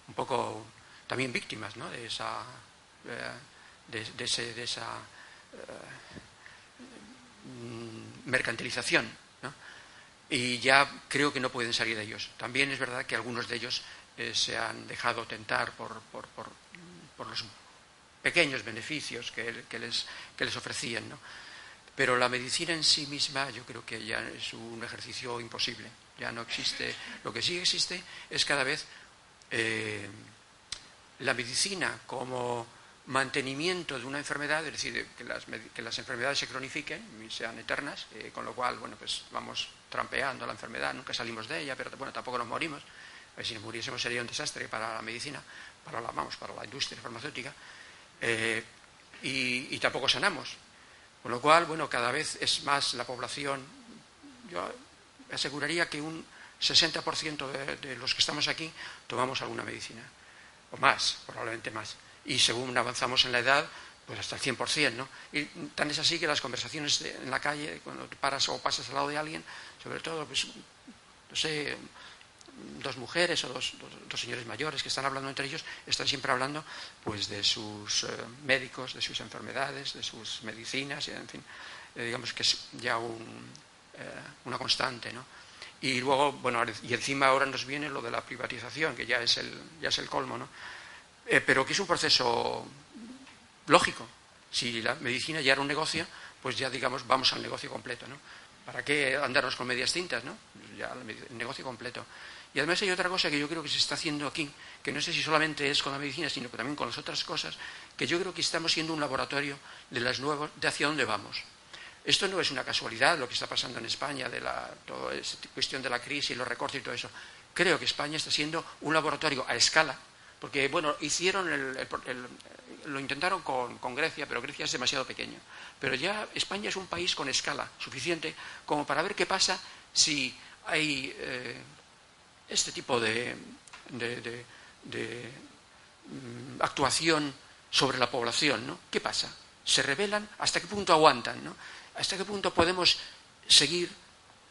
un poco también víctimas de esa, eh, de, ese, de esa mercantilización. Y ya creo que no pueden salir de ellos. También es verdad que algunos de ellos eh, se han dejado tentar por, los pequeños beneficios que, que, les, que les ofrecían. ¿no? Pero la medicina en sí misma yo creo que ya es un ejercicio imposible. Ya no existe. Lo que sí existe es cada vez eh, la medicina como mantenimiento de una enfermedad, es decir, que las, que las enfermedades se cronifiquen y sean eternas, eh, con lo cual, bueno, pues vamos trampeando la enfermedad, nunca salimos de ella, pero bueno, tampoco nos morimos. si nos muriésemos sería un desastre para la medicina, para la, vamos, para la industria farmacéutica, eh, y, tampoco sanamos. Con lo cual, bueno, cada vez es más la población, yo aseguraría que un 60% de, de los que estamos aquí tomamos alguna medicina, o más, probablemente más y según avanzamos en la edad, pues hasta el 100%, ¿no? Y tan es así que las conversaciones en la calle, cuando paras o pasas al lado de alguien, sobre todo, pues, no sé, dos mujeres o dos, dos, señores mayores que están hablando entre ellos, están siempre hablando pues de sus eh, médicos, de sus enfermedades, de sus medicinas, y, en fin, eh, digamos que es ya un, eh, una constante, ¿no? Y luego, bueno, y encima ahora nos viene lo de la privatización, que ya es el, ya es el colmo, ¿no? Eh, pero que es un proceso lógico. Si la medicina ya era un negocio, pues ya digamos vamos al negocio completo, ¿no? ¿Para qué andarnos con medias tintas, no? Ya el negocio completo. Y además hay otra cosa que yo creo que se está haciendo aquí, que no sé si solamente es con la medicina, sino que también con las otras cosas, que yo creo que estamos siendo un laboratorio de las nuevas, de hacia dónde vamos. Esto no es una casualidad lo que está pasando en España, de la cuestión de la crisis, los recortes y todo eso. Creo que España está siendo un laboratorio a escala porque, bueno, hicieron lo intentaron con, Grecia, pero Grecia es demasiado pequeño. Pero ya España es un país con escala suficiente como para ver qué pasa si hay eh, este tipo de, mm, actuación sobre la población, ¿no? ¿Qué pasa? ¿Se rebelan? ¿Hasta qué punto aguantan? ¿no? ¿Hasta qué punto podemos seguir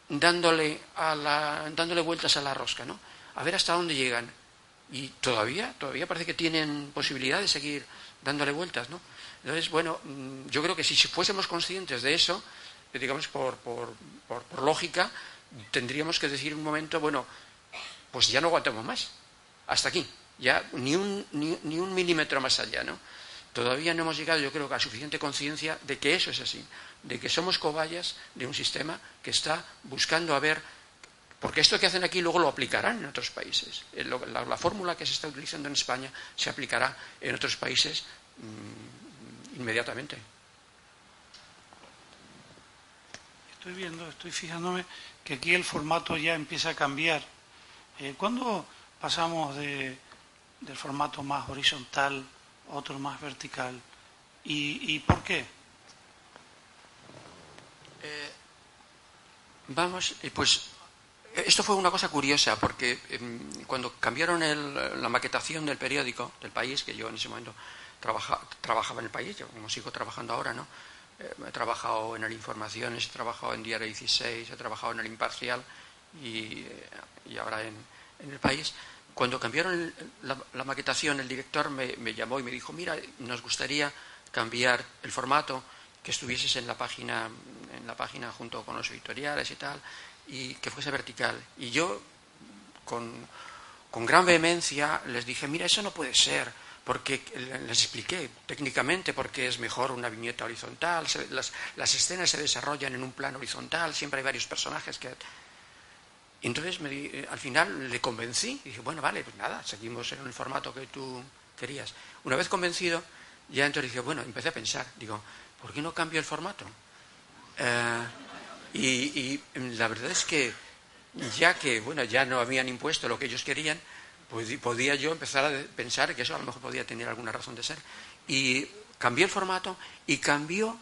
dándole, dándole vueltas a la rosca, ¿no? A ver hasta dónde llegan. Y todavía, todavía parece que tienen posibilidad de seguir dándole vueltas, ¿no? Entonces, bueno, mm, yo creo que si fuésemos conscientes de eso, eh, digamos, por, por, por, lógica, tendríamos que decir un momento, bueno, pues ya no aguantamos más, hasta aquí, ya ni un, ni, ni un milímetro más allá, ¿no? Todavía no hemos llegado, yo creo, a suficiente conciencia de que eso es así, de que somos cobayas de un sistema que está buscando a ver, porque esto que hacen aquí luego lo aplicarán en otros países. Eh, la, fórmula que se está utilizando en España se aplicará en otros países mm, inmediatamente. Estoy viendo, estoy fijándome que aquí el formato ya empieza a cambiar. Eh, ¿Cuándo pasamos de, del formato más horizontal otro más vertical. ¿Y, por qué? Eh, vamos, pues esto fue una cosa curiosa, porque em, cuando cambiaron la maquetación del periódico del país, que yo en ese momento trabajaba en el país, yo como sigo trabajando ahora, ¿no? Eh, he trabajado en el Informaciones, he trabajado en Diario 16, he trabajado en el Imparcial y, eh, ahora en el país. Cuando cambiaron la, maquetación, el director me, llamó y me dijo, mira, nos gustaría cambiar el formato, que estuvieses en la página, en la página junto con los editoriales y tal, y que fuese vertical. Y yo, con, gran vehemencia, les dije, mira, eso no puede ser, porque les expliqué técnicamente por qué es mejor una viñeta horizontal, las, las escenas se desarrollan en un plano horizontal, siempre hay varios personajes que y entonces me eh, al final le convencí y dije, bueno, vale, pues nada, seguimos en el formato que tú querías. Una vez convencido, ya entonces dije, bueno, empecé a pensar, digo, ¿por qué no cambio el formato? Eh, y, la verdad es que ya que, bueno, ya no habían impuesto lo que ellos querían, pues podía yo empezar a pensar que eso a lo mejor podía tener alguna razón de ser. Y cambié el formato y cambió,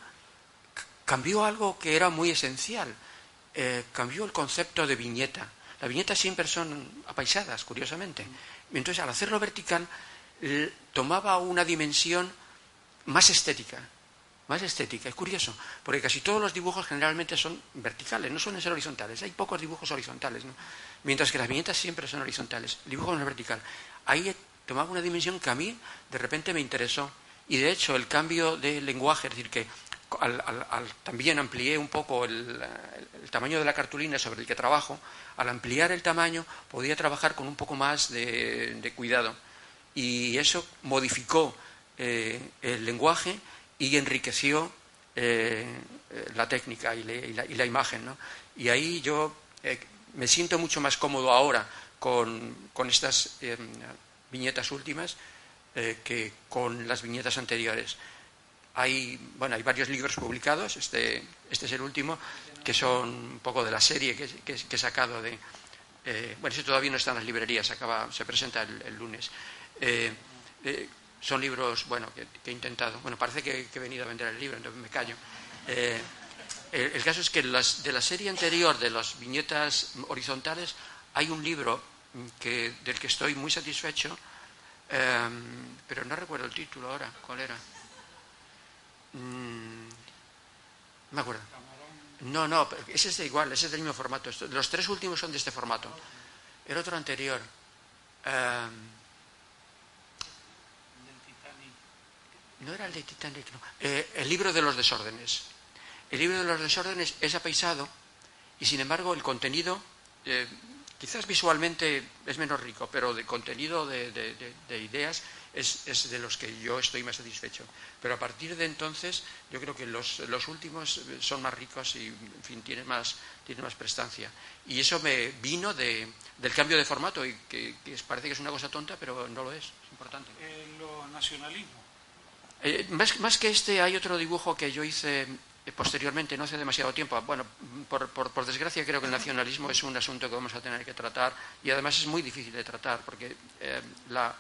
cambió algo que era muy esencial eh, cambió el concepto de viñeta. Las viñetas siempre son apaisadas, curiosamente. Entonces, al hacerlo vertical, tomaba una dimensión más estética. Más estética. Es curioso, porque casi todos los dibujos generalmente son verticales, no suelen ser horizontales. Hay pocos dibujos horizontales, mientras que las viñetas siempre son horizontales. El dibujo no es vertical. Ahí tomaba una dimensión que a mí de repente me interesó. Y de hecho, el cambio de lenguaje, es decir, que también amplié un poco el, tamaño de la cartulina sobre el que trabajo, al ampliar el tamaño podía trabajar con un poco más de, cuidado. Y eso modificó eh, el lenguaje y enriqueció eh, la técnica y, la, imagen. Y ahí yo eh, me siento mucho más cómodo ahora con, con estas viñetas últimas que con las viñetas anteriores. Hay, bueno, hay varios libros publicados, este, este es el último, que son un poco de la serie que, he sacado de... Eh, bueno, ese todavía no está en las librerías, acaba, se presenta el, lunes. Eh, eh, son libros, bueno, que, he intentado. Bueno, parece que, he venido a vender el libro, entonces me callo. El, caso es que las, de la serie anterior, de las viñetas horizontales, hay un libro que, del que estoy muy satisfecho, pero no recuerdo el título ahora. ¿Cuál era? Mm, no me acuerdo. No, no, ese es igual, ese es del mismo formato. Los tres últimos son de este formato. El otro anterior. Em, no era el de Titanic, no. Eh, el libro de los desórdenes. El libro de los desórdenes es apaisado y sin embargo el contenido eh, Quizás visualmente es menos rico, pero de contenido de, ideas es, de los que yo estoy más satisfecho. Pero a partir de entonces yo creo que los, últimos son más ricos y, en fin, tienen más, más prestancia. Y eso me vino del cambio de formato y que, parece que es una cosa tonta, pero no lo es, es importante. Eh, lo nacionalismo. Eh, más, más que este hay otro dibujo que yo hice eh, posteriormente, no hace demasiado tiempo. Bueno, por, por, desgracia creo que el nacionalismo es un asunto que vamos a tener que tratar y además es muy difícil de tratar porque eh, la,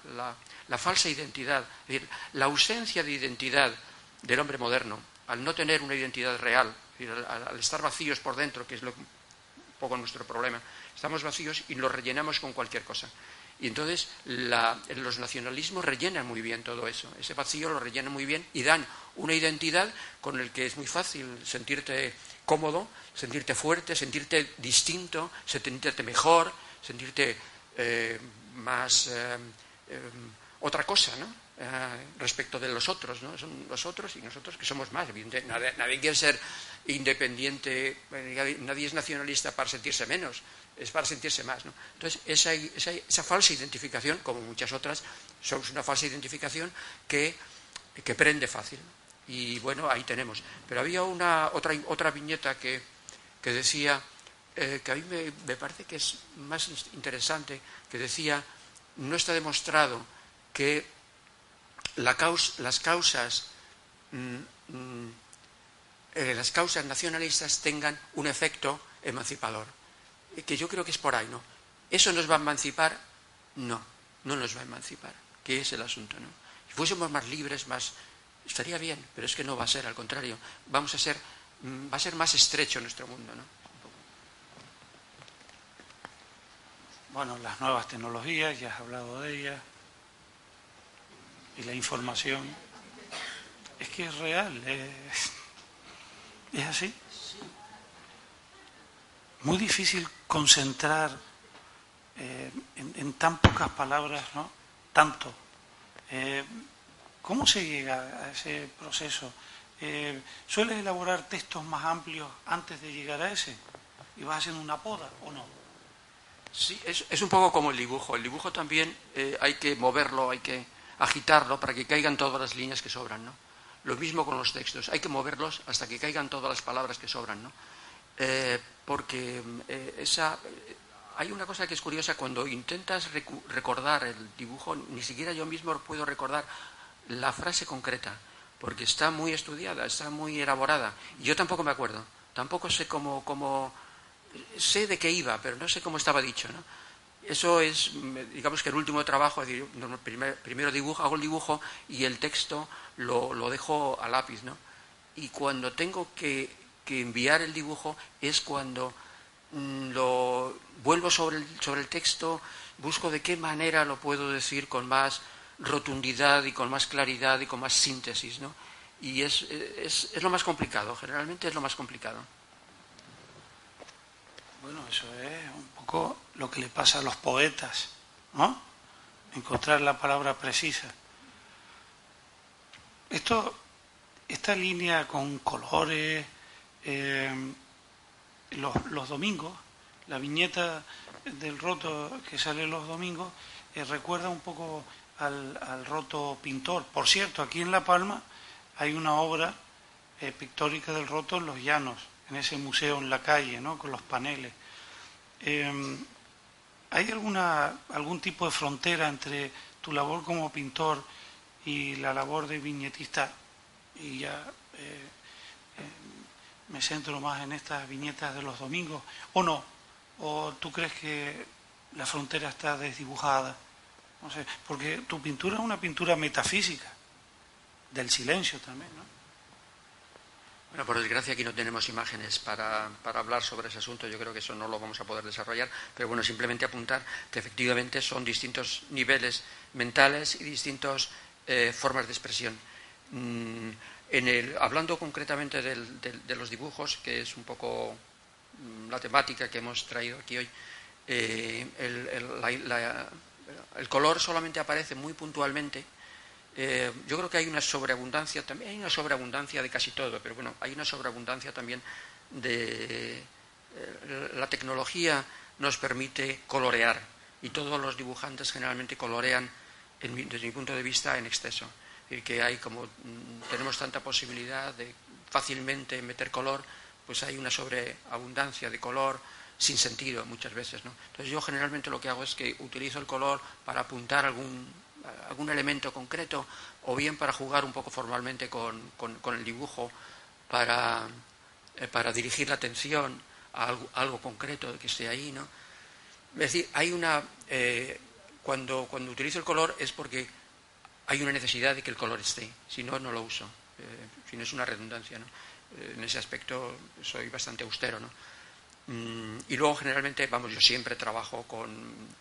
la, falsa identidad, es decir, la ausencia de identidad del hombre moderno, al no tener una identidad real, al, estar vacíos por dentro, que es lo, un poco nuestro problema, estamos vacíos y lo rellenamos con cualquier cosa. Y entonces los nacionalismos rellenan muy bien todo eso, ese vacío lo rellenan muy bien y dan una identidad con el que es muy fácil sentirte cómodo, sentirte fuerte, sentirte distinto, sentirte mejor, sentirte eh, más eh, eh, otra cosa, ¿no? respecto de los otros, ¿no? Son los otros y nosotros que somos más. Nadie, nadie quiere ser independiente, nadie es nacionalista para sentirse menos es para sentirse más. ¿no? Entonces, esa, esa, falsa identificación, como muchas otras, son una falsa identificación que, prende fácil. Y bueno, ahí tenemos. Pero había una otra, otra viñeta que, que decía, eh, que a mí me, parece que es más interesante, que decía, no está demostrado que la las causas mm, mm, eh, las causas nacionalistas tengan un efecto emancipador que yo creo que es por ahí, ¿no? ¿Eso nos va a emancipar? No, no nos va a emancipar, que es el asunto, ¿no? Si fuésemos más libres, más... estaría bien, pero es que no va a ser, al contrario, vamos a ser, mm, va a ser más estrecho nuestro mundo, ¿no? Bueno, las nuevas tecnologías, ya has hablado de ellas, y la información, es que es real, es, es así muy difícil concentrar eh, en, tan pocas palabras, ¿no? Tanto. Eh, ¿Cómo se llega a ese proceso? Eh, ¿Sueles elaborar textos más amplios antes de llegar a ese? ¿Y vas haciendo una poda o no? Sí, es, es un poco como el dibujo. El dibujo también hay que moverlo, hay que agitarlo para que caigan todas las líneas que sobran, ¿no? Lo mismo con los textos. Hay que moverlos hasta que caigan todas las palabras que sobran, ¿no? Eh, porque eh, esa, hay una cosa que es curiosa, cuando intentas recordar el dibujo, ni siquiera yo mismo puedo recordar la frase concreta, porque está muy estudiada, está muy elaborada, yo tampoco me acuerdo, tampoco sé cómo, cómo sé de qué iba, pero no sé cómo estaba dicho, ¿no? Eso es, digamos que el último trabajo, primero, dibujo, hago el dibujo y el texto lo, lo dejo a lápiz, ¿no? Y cuando tengo que que enviar el dibujo es cuando mm, lo vuelvo sobre el, sobre el texto, busco de qué manera lo puedo decir con más rotundidad y con más claridad y con más síntesis, ¿no? Y es, es, es lo más complicado, generalmente es lo más complicado. Bueno, eso es un poco lo que le pasa a los poetas, ¿no? Encontrar la palabra precisa. Esto, esta línea con colores, eh, los, domingos, la viñeta del roto que sale los domingos, eh, recuerda un poco al, roto pintor. Por cierto, aquí en La Palma hay una obra eh, pictórica del roto en los llanos, en ese museo en la calle, ¿no? con los paneles. ¿Hay alguna, algún tipo de frontera entre tu labor como pintor y la labor de viñetista? Y ya me centro más en estas viñetas de los domingos, o no, o tú crees que la frontera está desdibujada, no sé, porque tu pintura es una pintura metafísica, del silencio también, ¿no? Bueno, por desgracia aquí no tenemos imágenes para, hablar sobre ese asunto, yo creo que eso no lo vamos a poder desarrollar, pero bueno, simplemente apuntar que efectivamente son distintos niveles mentales y distintas eh, formas de expresión. Mm, hablando concretamente de los dibujos, que es un poco mm, la temática que hemos traído aquí hoy, eh, el, color solamente aparece muy puntualmente. Eh, yo creo que hay una sobreabundancia, también hay una sobreabundancia de casi todo, pero bueno, hay una sobreabundancia también de eh, la tecnología nos permite colorear y todos los dibujantes generalmente colorean, desde mi punto de vista, en exceso y que hay como mm, tenemos tanta posibilidad de fácilmente meter color, pues hay una sobreabundancia de color sin sentido muchas veces. ¿no? Entonces yo generalmente lo que hago es que utilizo el color para apuntar algún, algún elemento concreto o bien para jugar un poco formalmente con, con, el dibujo para, eh, para dirigir la atención a algo, algo, concreto que esté ahí. ¿no? Es decir, hay una... Eh, cuando, cuando utilizo el color es porque hay una necesidad de que el color esté, si no, no lo uso. Eh, si no es una redundancia, ¿no? Eh, en ese aspecto soy bastante austero, ¿no? Mm, y luego generalmente, vamos, yo siempre trabajo con,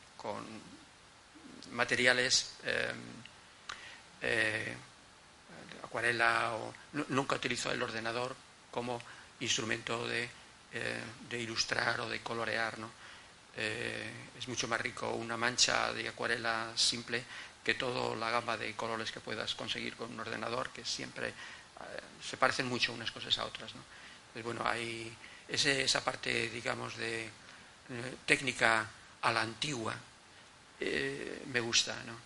materiales, acuarela, o, nunca utilizo el ordenador como instrumento de, ilustrar o de colorear. ¿no? es mucho más rico una mancha de acuarela simple que toda la gama de colores que puedas conseguir con un ordenador, que siempre se parecen mucho unas cosas a otras. ¿no? Pues bueno, hay esa parte, digamos, de eh, técnica a la antigua, eh, me gusta, ¿no?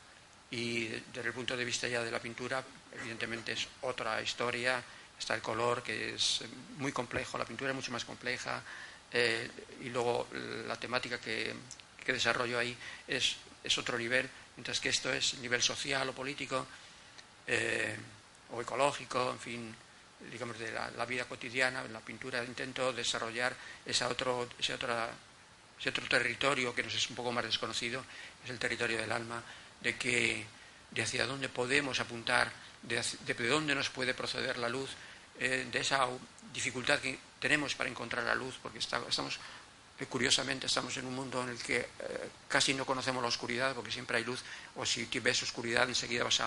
Y desde el punto de vista ya de la pintura, evidentemente es otra historia, está el color, que es muy complejo, la pintura es mucho más compleja, eh, y luego la temática que, que desarrollo ahí es, es, otro nivel, mientras que esto es nivel social o político, o ecológico, en fin, digamos, de la, vida cotidiana, en la pintura intento desarrollar ese otro, ese, otra, ese otro territorio que nos es un poco más desconocido, es el territorio del alma, de que de hacia dónde podemos apuntar, de, de dónde nos puede proceder la luz, eh, de esa dificultad que tenemos para encontrar la luz, porque estamos, curiosamente, estamos en un mundo en el que eh, casi no conocemos la oscuridad, porque siempre hay luz, o si ves oscuridad enseguida vas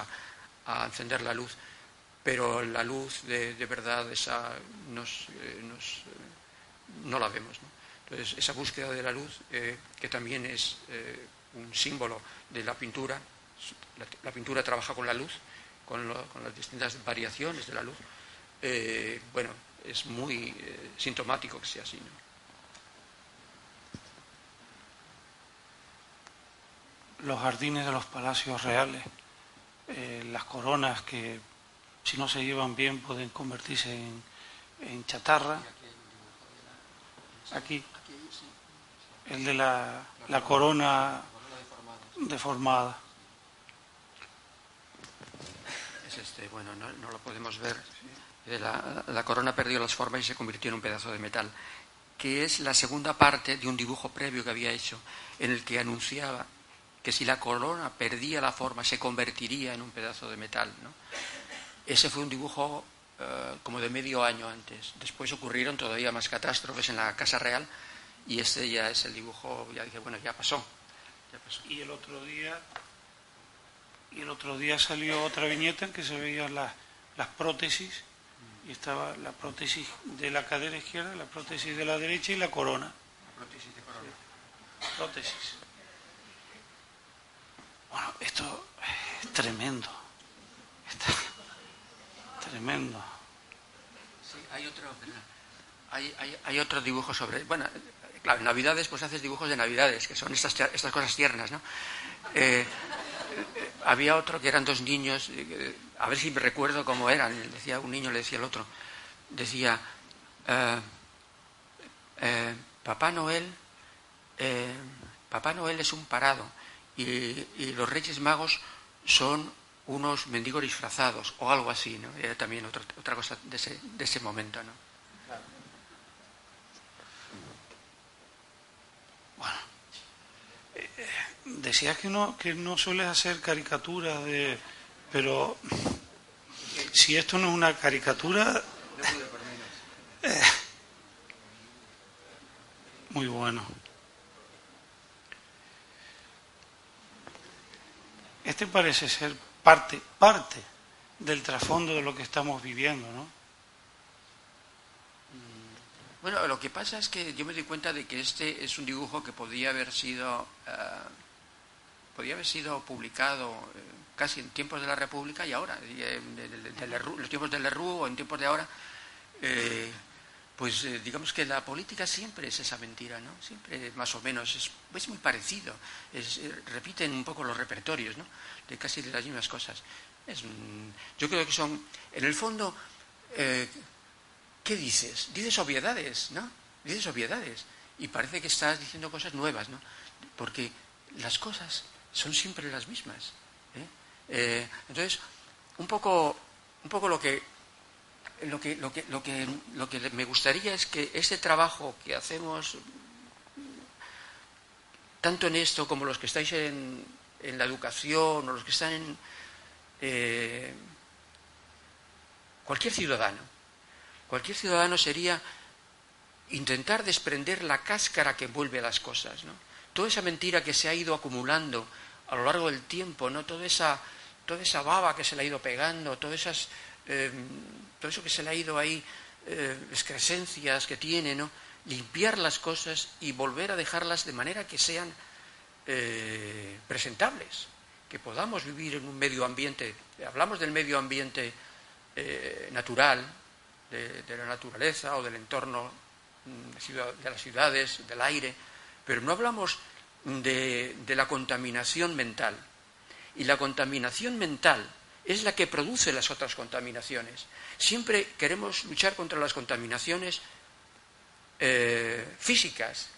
a encender la luz pero la luz de, verdad esa nos, eh, eh, no la vemos. Entonces, esa búsqueda de la luz, que también es un símbolo de la pintura, la, pintura trabaja con la luz, con, las distintas variaciones de la luz, bueno, es muy sintomático que sea así. Los jardines de los palacios reales, las coronas que si no se llevan bien, pueden convertirse en, chatarra. Aquí, el de la, corona deformada. Es este, bueno, no, lo podemos ver. La, la, corona perdió las formas y se convirtió en un pedazo de metal, que es la segunda parte de un dibujo previo que había hecho, en el que anunciaba que si la corona perdía la forma se convertiría en un pedazo de metal. ¿no? Ese fue un dibujo eh, como de medio año antes. Después ocurrieron todavía más catástrofes en la Casa Real y este ya es el dibujo, ya dije, bueno, ya pasó. Y el otro día y el otro día salió otra viñeta en que se veían las, las prótesis y estaba la prótesis de la cadera izquierda, la prótesis de la derecha y la corona. prótesis de corona. Prótesis. Bueno, esto es tremendo. Tremendo. Sí, hay otro, hay, dibujo sobre. Bueno, claro, en Navidades pues haces dibujos de Navidades, que son estas, estas cosas tiernas, ¿no? Eh, eh, había otro que eran dos niños, eh, a ver si me recuerdo cómo eran. Decía un niño le decía al otro, decía, Papá Noel, Papá Noel es un parado y, y los Reyes Magos son unos mendigos disfrazados o algo así, ¿no? Era también otra, otra cosa de ese, de ese momento, ¿no? Bueno, eh, decías que no, que no sueles hacer caricaturas de... pero si esto no es una caricatura... Eh, muy bueno. Este parece ser parte, parte del trasfondo de lo que estamos viviendo, ¿no? Mm, bueno, lo que pasa es que yo me doy cuenta de que este es un dibujo que podría haber sido, uh, podía haber sido publicado eh, casi en tiempos de la República y ahora, en los tiempos del Lerrú o en tiempos de ahora. Eh, pues eh, digamos que la política siempre es esa mentira, ¿no? Siempre más o menos es, es muy parecido, es, eh, repiten un poco los repertorios, ¿no? De casi de las mismas cosas. Es, yo creo que son, en el fondo, eh, ¿qué dices? Dices obviedades, ¿no? Dices obviedades y parece que estás diciendo cosas nuevas, ¿no? Porque las cosas son siempre las mismas. entonces, un poco, un poco lo que lo que, lo que, lo que, lo que me gustaría es que ese trabajo que hacemos, tanto en esto como los que estáis en, en la educación o los que están en eh, cualquier ciudadano, cualquier ciudadano sería intentar desprender la cáscara que envuelve las cosas, ¿no? Toda esa mentira que se ha ido acumulando a lo largo del tiempo, ¿no? Toda esa, toda esa baba que se le ha ido pegando, todas esas, eh, todo eso que se le ha ido ahí, eh, excrescencias que tiene, ¿no? Limpiar las cosas y volver a dejarlas de manera que sean eh, presentables, que podamos vivir en un medio ambiente. Hablamos del medio ambiente natural, de, la naturaleza o del entorno mm, de las ciudades, del aire, pero no hablamos de, la contaminación mental. Y la contaminación mental es la que produce las otras contaminaciones. Siempre queremos luchar contra las contaminaciones eh, físicas,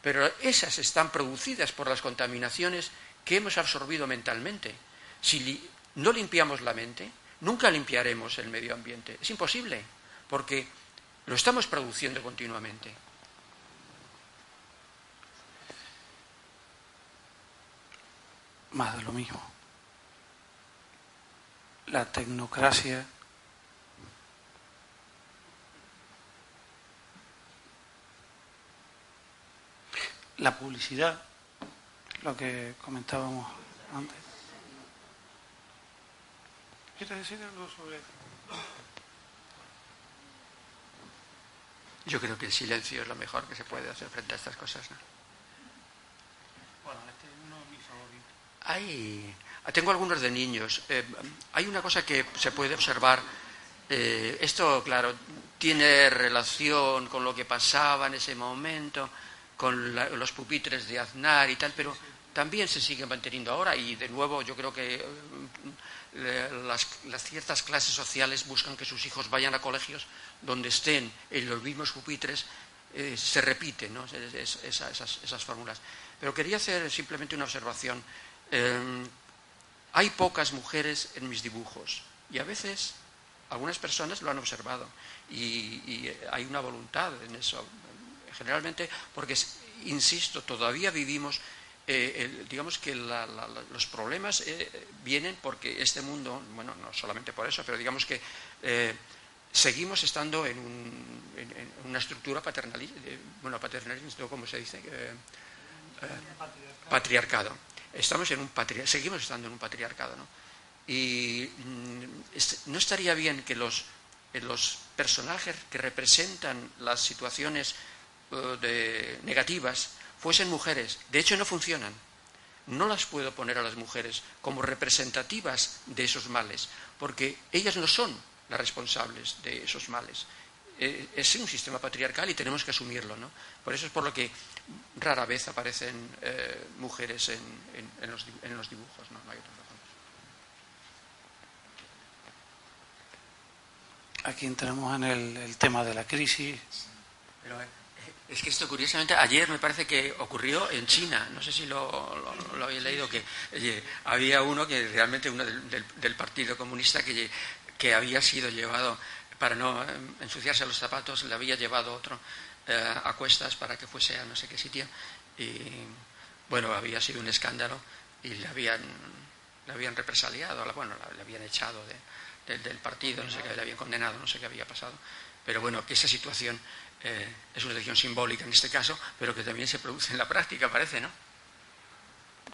pero esas están producidas por las contaminaciones que hemos absorbido mentalmente. Si no limpiamos la mente, nunca limpiaremos el medio ambiente. Es imposible, porque lo estamos produciendo continuamente. más de lo mismo. La tecnocracia la publicidad, lo que comentábamos antes. ¿Quieres decir algo sobre Yo creo que el silencio es lo mejor que se puede hacer frente a estas cosas. ¿no? Hay, tengo algunos de niños. Eh, hay una cosa que se puede observar. Eh, esto, claro, tiene relación con lo que pasaba en ese momento, con los pupitres de Aznar y tal, pero también se sigue manteniendo ahora y de nuevo yo creo que eh, las, ciertas clases sociales buscan que sus hijos vayan a colegios donde estén en los mismos pupitres, se repiten ¿no? esas, fórmulas. Pero quería hacer simplemente una observación. Hay pocas mujeres en mis dibujos y a veces algunas personas lo han observado y, hay una voluntad en eso. Generalmente, porque, insisto, todavía vivimos, eh, digamos que los problemas eh, vienen porque este mundo, bueno, no solamente por eso, pero digamos que eh, seguimos estando en, una estructura paternalista, bueno, paternalista, ¿cómo se dice? patriarcado estamos en un seguimos estando en un patriarcado, ¿no? Y mm, no estaría bien que los, los personajes que representan las situaciones eh, negativas fuesen mujeres. De hecho, no funcionan. No las puedo poner a las mujeres como representativas de esos males, porque ellas no son las responsables de esos males. Eh, es un sistema patriarcal y tenemos que asumirlo. ¿no? Por eso es por lo que rara vez aparecen eh, mujeres en, los, dibujos. ¿no? hay Aquí entramos en el, tema de la crisis. Pero, eh, es que esto, curiosamente, ayer me parece que ocurrió en China. No sé si lo, lo, habéis leído, que había uno que realmente, uno del, Partido Comunista, que, que había sido llevado para no eh, ensuciarse los zapatos, le había llevado otro eh, a cuestas para que fuese a no sé qué sitio. Y bueno, había sido un escándalo y le habían, le habían represaliado, bueno, le habían echado del partido, no sé qué, le habían condenado, no sé qué había pasado. Pero bueno, que esa situación eh, es una decisión simbólica en este caso, pero que también se produce en la práctica, parece, ¿no?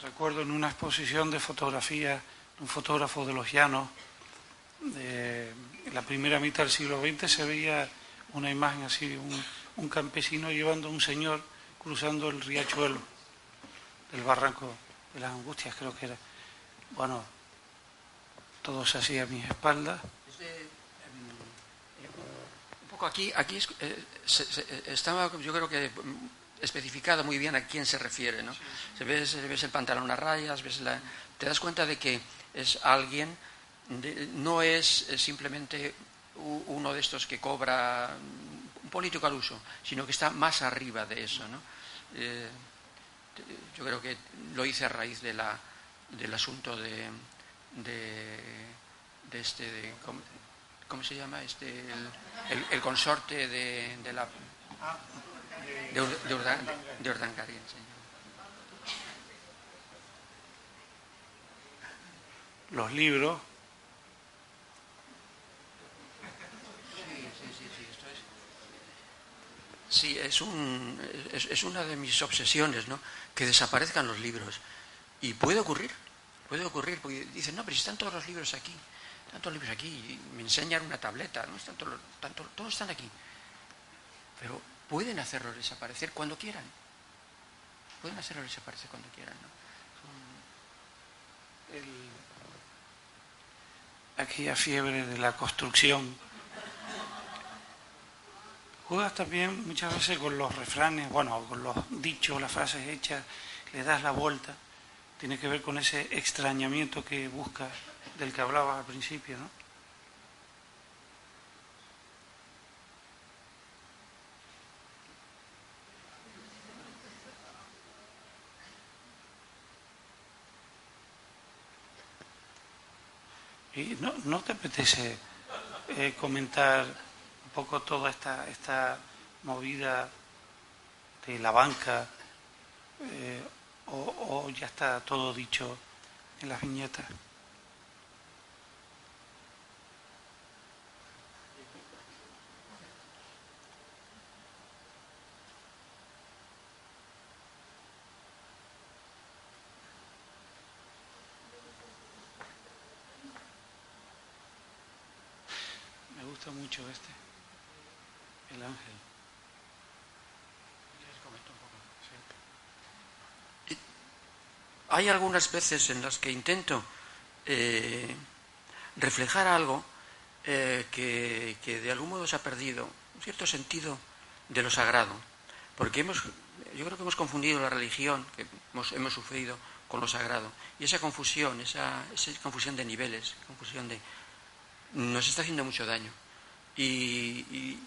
Recuerdo en una exposición de fotografía, un fotógrafo de los llanos, de la primera mitad del siglo XX se veía una imagen así, un, campesino llevando a un señor cruzando el riachuelo del barranco de las angustias, creo que era. Bueno, todo se hacía a mis espaldas. Em, un poco aquí, aquí eh, estaba, yo creo que especificado muy bien a quién se refiere, ¿no? Se ves, ves el pantalón a rayas, ves la, te das cuenta de que es alguien no es eh, simplemente uno de estos que cobra un político al uso, sino que está más arriba de eso. ¿no? Eh, yo creo que lo hice a raíz de la, del asunto de, de, este, ¿cómo, se llama? Este, el, consorte de, de la... de, de, Los libros Sí, es, es, una de mis obsesiones, ¿no? Que desaparezcan los libros. Y puede ocurrir, puede ocurrir, porque dicen, no, pero están todos los libros aquí, los libros aquí, y me enseñan una tableta, no están todos, todos están aquí. Pero pueden hacerlo desaparecer cuando quieran. Pueden hacerlo desaparecer cuando quieran, ¿no? aquella fiebre de la construcción. Juegas también muchas veces con los refranes, bueno, con los dichos, las frases hechas, le das la vuelta. Tiene que ver con ese extrañamiento que buscas, del que hablabas al principio, ¿no? ¿Y no, no te apetece eh, comentar poco toda esta, esta movida de la banca? Eh, o, o ya está todo dicho en las viñetas? mucho este, el ángel. Hay algunas veces en las que intento eh, reflejar algo eh, que, de algún modo se ha perdido, un cierto sentido de lo sagrado, porque hemos, yo creo que hemos confundido la religión, que hemos, hemos sufrido, con lo sagrado, y esa confusión, esa, esa confusión de niveles, confusión de, nos está haciendo mucho daño. Y,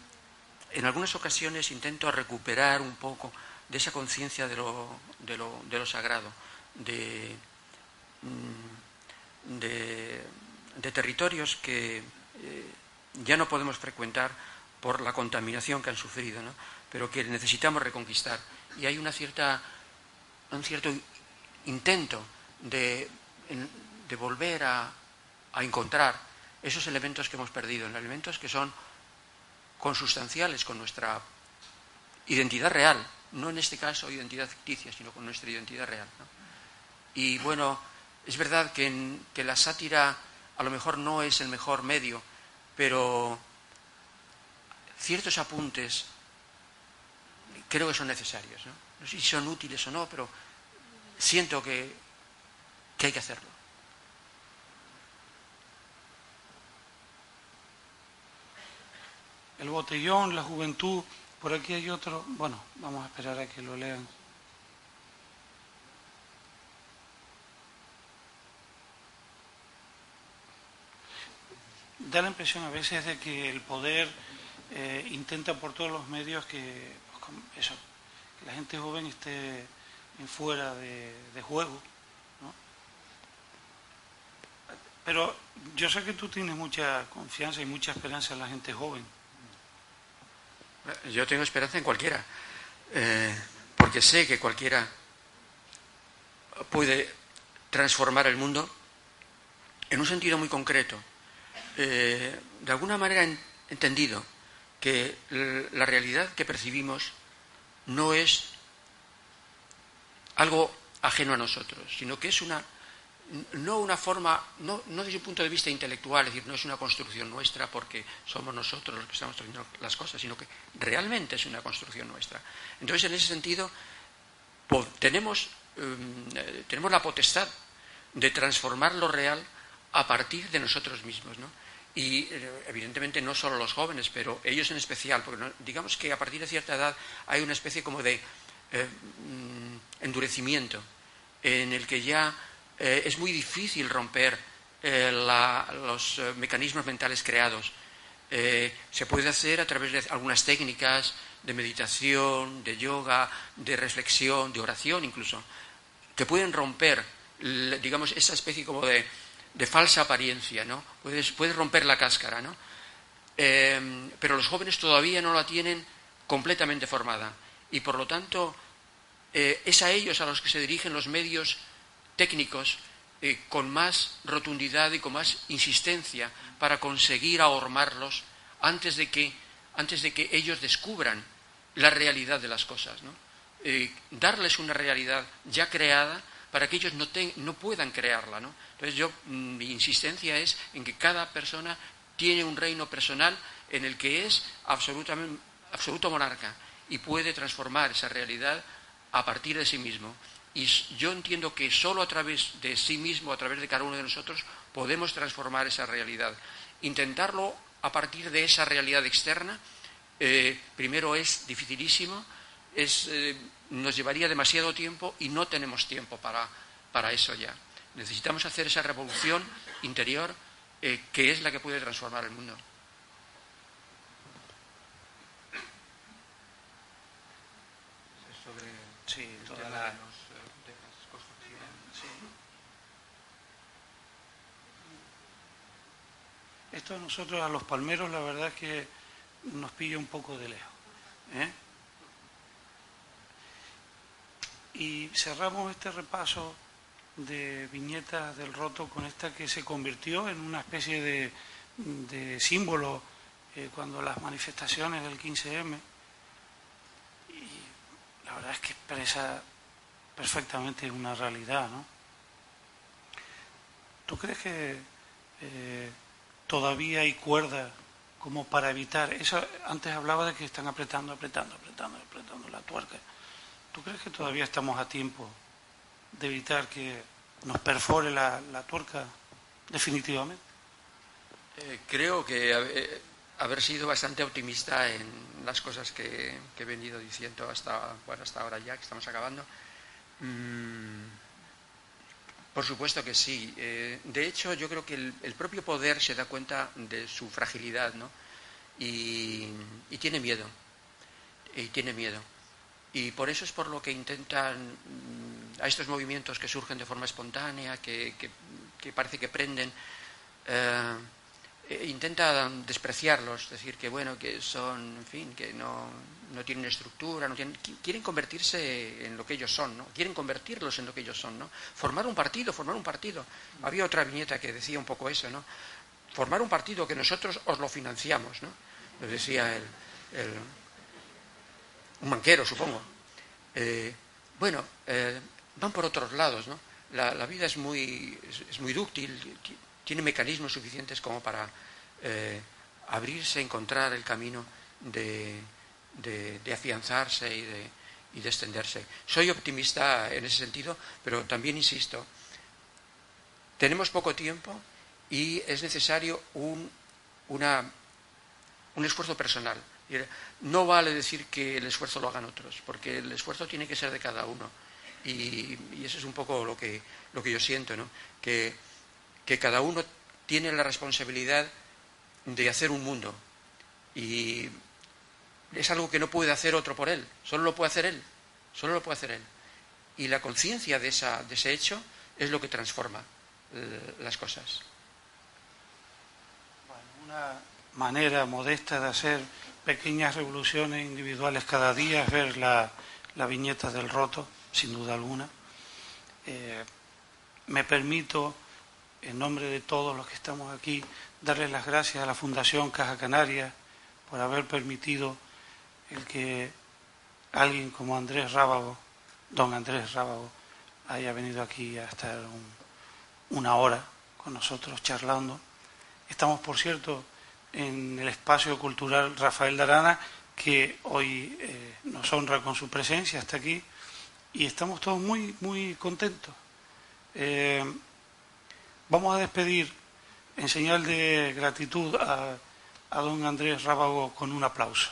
en algunas ocasiones intento recuperar un poco de esa conciencia de lo, de, lo, de lo, sagrado, de, mm, de, territorios que eh, ya no podemos frecuentar por la contaminación que han sufrido, ¿no? pero que necesitamos reconquistar. Y hay una cierta, un cierto intento de, de volver a, a encontrar esos elementos que hemos perdido, elementos que son consustanciales con nuestra identidad real, no en este caso identidad ficticia, sino con nuestra identidad real. Y bueno, es verdad que, que la sátira a lo mejor no es el mejor medio, pero ciertos apuntes creo que son necesarios. ¿no? no sé si son útiles o no, pero siento que, que hay que hacerlo. el botellón, la juventud, por aquí hay otro, bueno, vamos a esperar a que lo lean. Da la impresión a veces de que el poder eh, intenta por todos los medios que, pues, eso, que la gente joven esté fuera de, juego. Pero yo sé que tú tienes mucha confianza y mucha esperanza en la gente joven. Yo tengo esperanza en cualquiera, eh, porque sé que cualquiera puede transformar el mundo en un sentido muy concreto. Eh, de alguna manera he entendido que la realidad que percibimos no es algo ajeno a nosotros, sino que es una no una forma, no, desde un punto de vista intelectual, es decir, no es una construcción nuestra porque somos nosotros los que estamos haciendo las cosas, sino que realmente es una construcción nuestra. Entonces, en ese sentido, tenemos, em, eh, tenemos la potestad de transformar lo real a partir de nosotros mismos, ¿no? Y eh, evidentemente no solo los jóvenes, pero ellos en especial, porque digamos que a partir de cierta edad hay una especie como de eh, mm, endurecimiento en el que ya eh, es muy difícil romper eh, los mecanismos mentales creados. se puede hacer a través de algunas técnicas de meditación, de yoga, de reflexión, de oración incluso, que pueden romper, digamos, esa especie como de, falsa apariencia, ¿no? Puedes, puedes, romper la cáscara, ¿no? pero los jóvenes todavía no la tienen completamente formada y por lo tanto es a ellos a los que se dirigen los medios técnicos eh, con más rotundidad y con más insistencia para conseguir ahormarlos antes de que, antes de que ellos descubran la realidad de las cosas. ¿no? Eh, darles una realidad ya creada para que ellos no, no puedan crearla. ¿no? Entonces yo, mm, mi insistencia es en que cada persona tiene un reino personal en el que es absolutamente, absoluto monarca y puede transformar esa realidad a partir de sí mismo. Y yo entiendo que solo a través de sí mismo, a través de cada uno de nosotros, podemos transformar esa realidad. Intentarlo a partir de esa realidad externa, eh, primero es dificilísimo, es, eh, nos llevaría demasiado tiempo y no tenemos tiempo para, para eso ya. Necesitamos hacer esa revolución interior eh, que es la que puede transformar el mundo. Sí, toda la, Esto a nosotros, a los palmeros, la verdad es que nos pilla un poco de lejos. ¿eh? Y cerramos este repaso de viñetas del roto con esta que se convirtió en una especie de, símbolo eh, cuando las manifestaciones del 15M la verdad es que expresa perfectamente una realidad, ¿no? ¿Tú crees que eh, todavía hay cuerda como para evitar? Eso antes hablaba de que están apretando, apretando, apretando, apretando la tuerca. ¿Tú crees que todavía estamos a tiempo de evitar que nos perfore la, tuerca definitivamente? Eh, creo que eh, haber sido bastante optimista en las cosas que, he venido diciendo hasta, hasta ahora ya, que estamos acabando. Mm, por supuesto que sí. Eh, de hecho, yo creo que el, propio poder se da cuenta de su fragilidad, ¿no? Y, tiene miedo. Y tiene miedo. Y por eso es por lo que intentan mm, a estos movimientos que surgen de forma espontánea, que, parece que prenden. Eh, intenta despreciarlos, decir que bueno, que son, en fin, que no, no tienen estructura, no tienen, quieren convertirse en lo que ellos son, ¿no? Quieren convertirlos en lo que ellos son, ¿no? Formar un partido, formar un partido. Había otra viñeta que decía un poco eso, ¿no? Formar un partido que nosotros os lo financiamos, ¿no? Lo decía el, un banquero, supongo. Eh, bueno, eh, van por otros lados, ¿no? La, vida es muy, es muy dúctil, tiene mecanismos suficientes como para eh, abrirse, encontrar el camino de, afianzarse y de, y de extenderse. Soy optimista en ese sentido, pero también insisto, tenemos poco tiempo y es necesario un, una, un esfuerzo personal. No vale decir que el esfuerzo lo hagan otros, porque el esfuerzo tiene que ser de cada uno. Y, eso es un poco lo que, lo que yo siento, ¿no? que que cada uno tiene la responsabilidad de hacer un mundo y es algo que no puede hacer otro por él, solo lo puede hacer él, solo lo puede hacer él. Y la conciencia de, de ese hecho es lo que transforma eh, las cosas. una manera modesta de hacer pequeñas revoluciones individuales cada día es ver la, viñeta del roto, sin duda alguna. Eh, me permito en nombre de todos los que estamos aquí, darles las gracias a la Fundación Caja Canaria por haber permitido el que alguien como Andrés Rábago, don Andrés Rábago, haya venido aquí a estar una hora con nosotros charlando. Estamos, por cierto, en el espacio cultural Rafael Darana, que hoy eh, nos honra con su presencia hasta aquí, y estamos todos muy, muy contentos. Eh, Vamos a despedir en señal de gratitud a, don Andrés Rábago con un aplauso.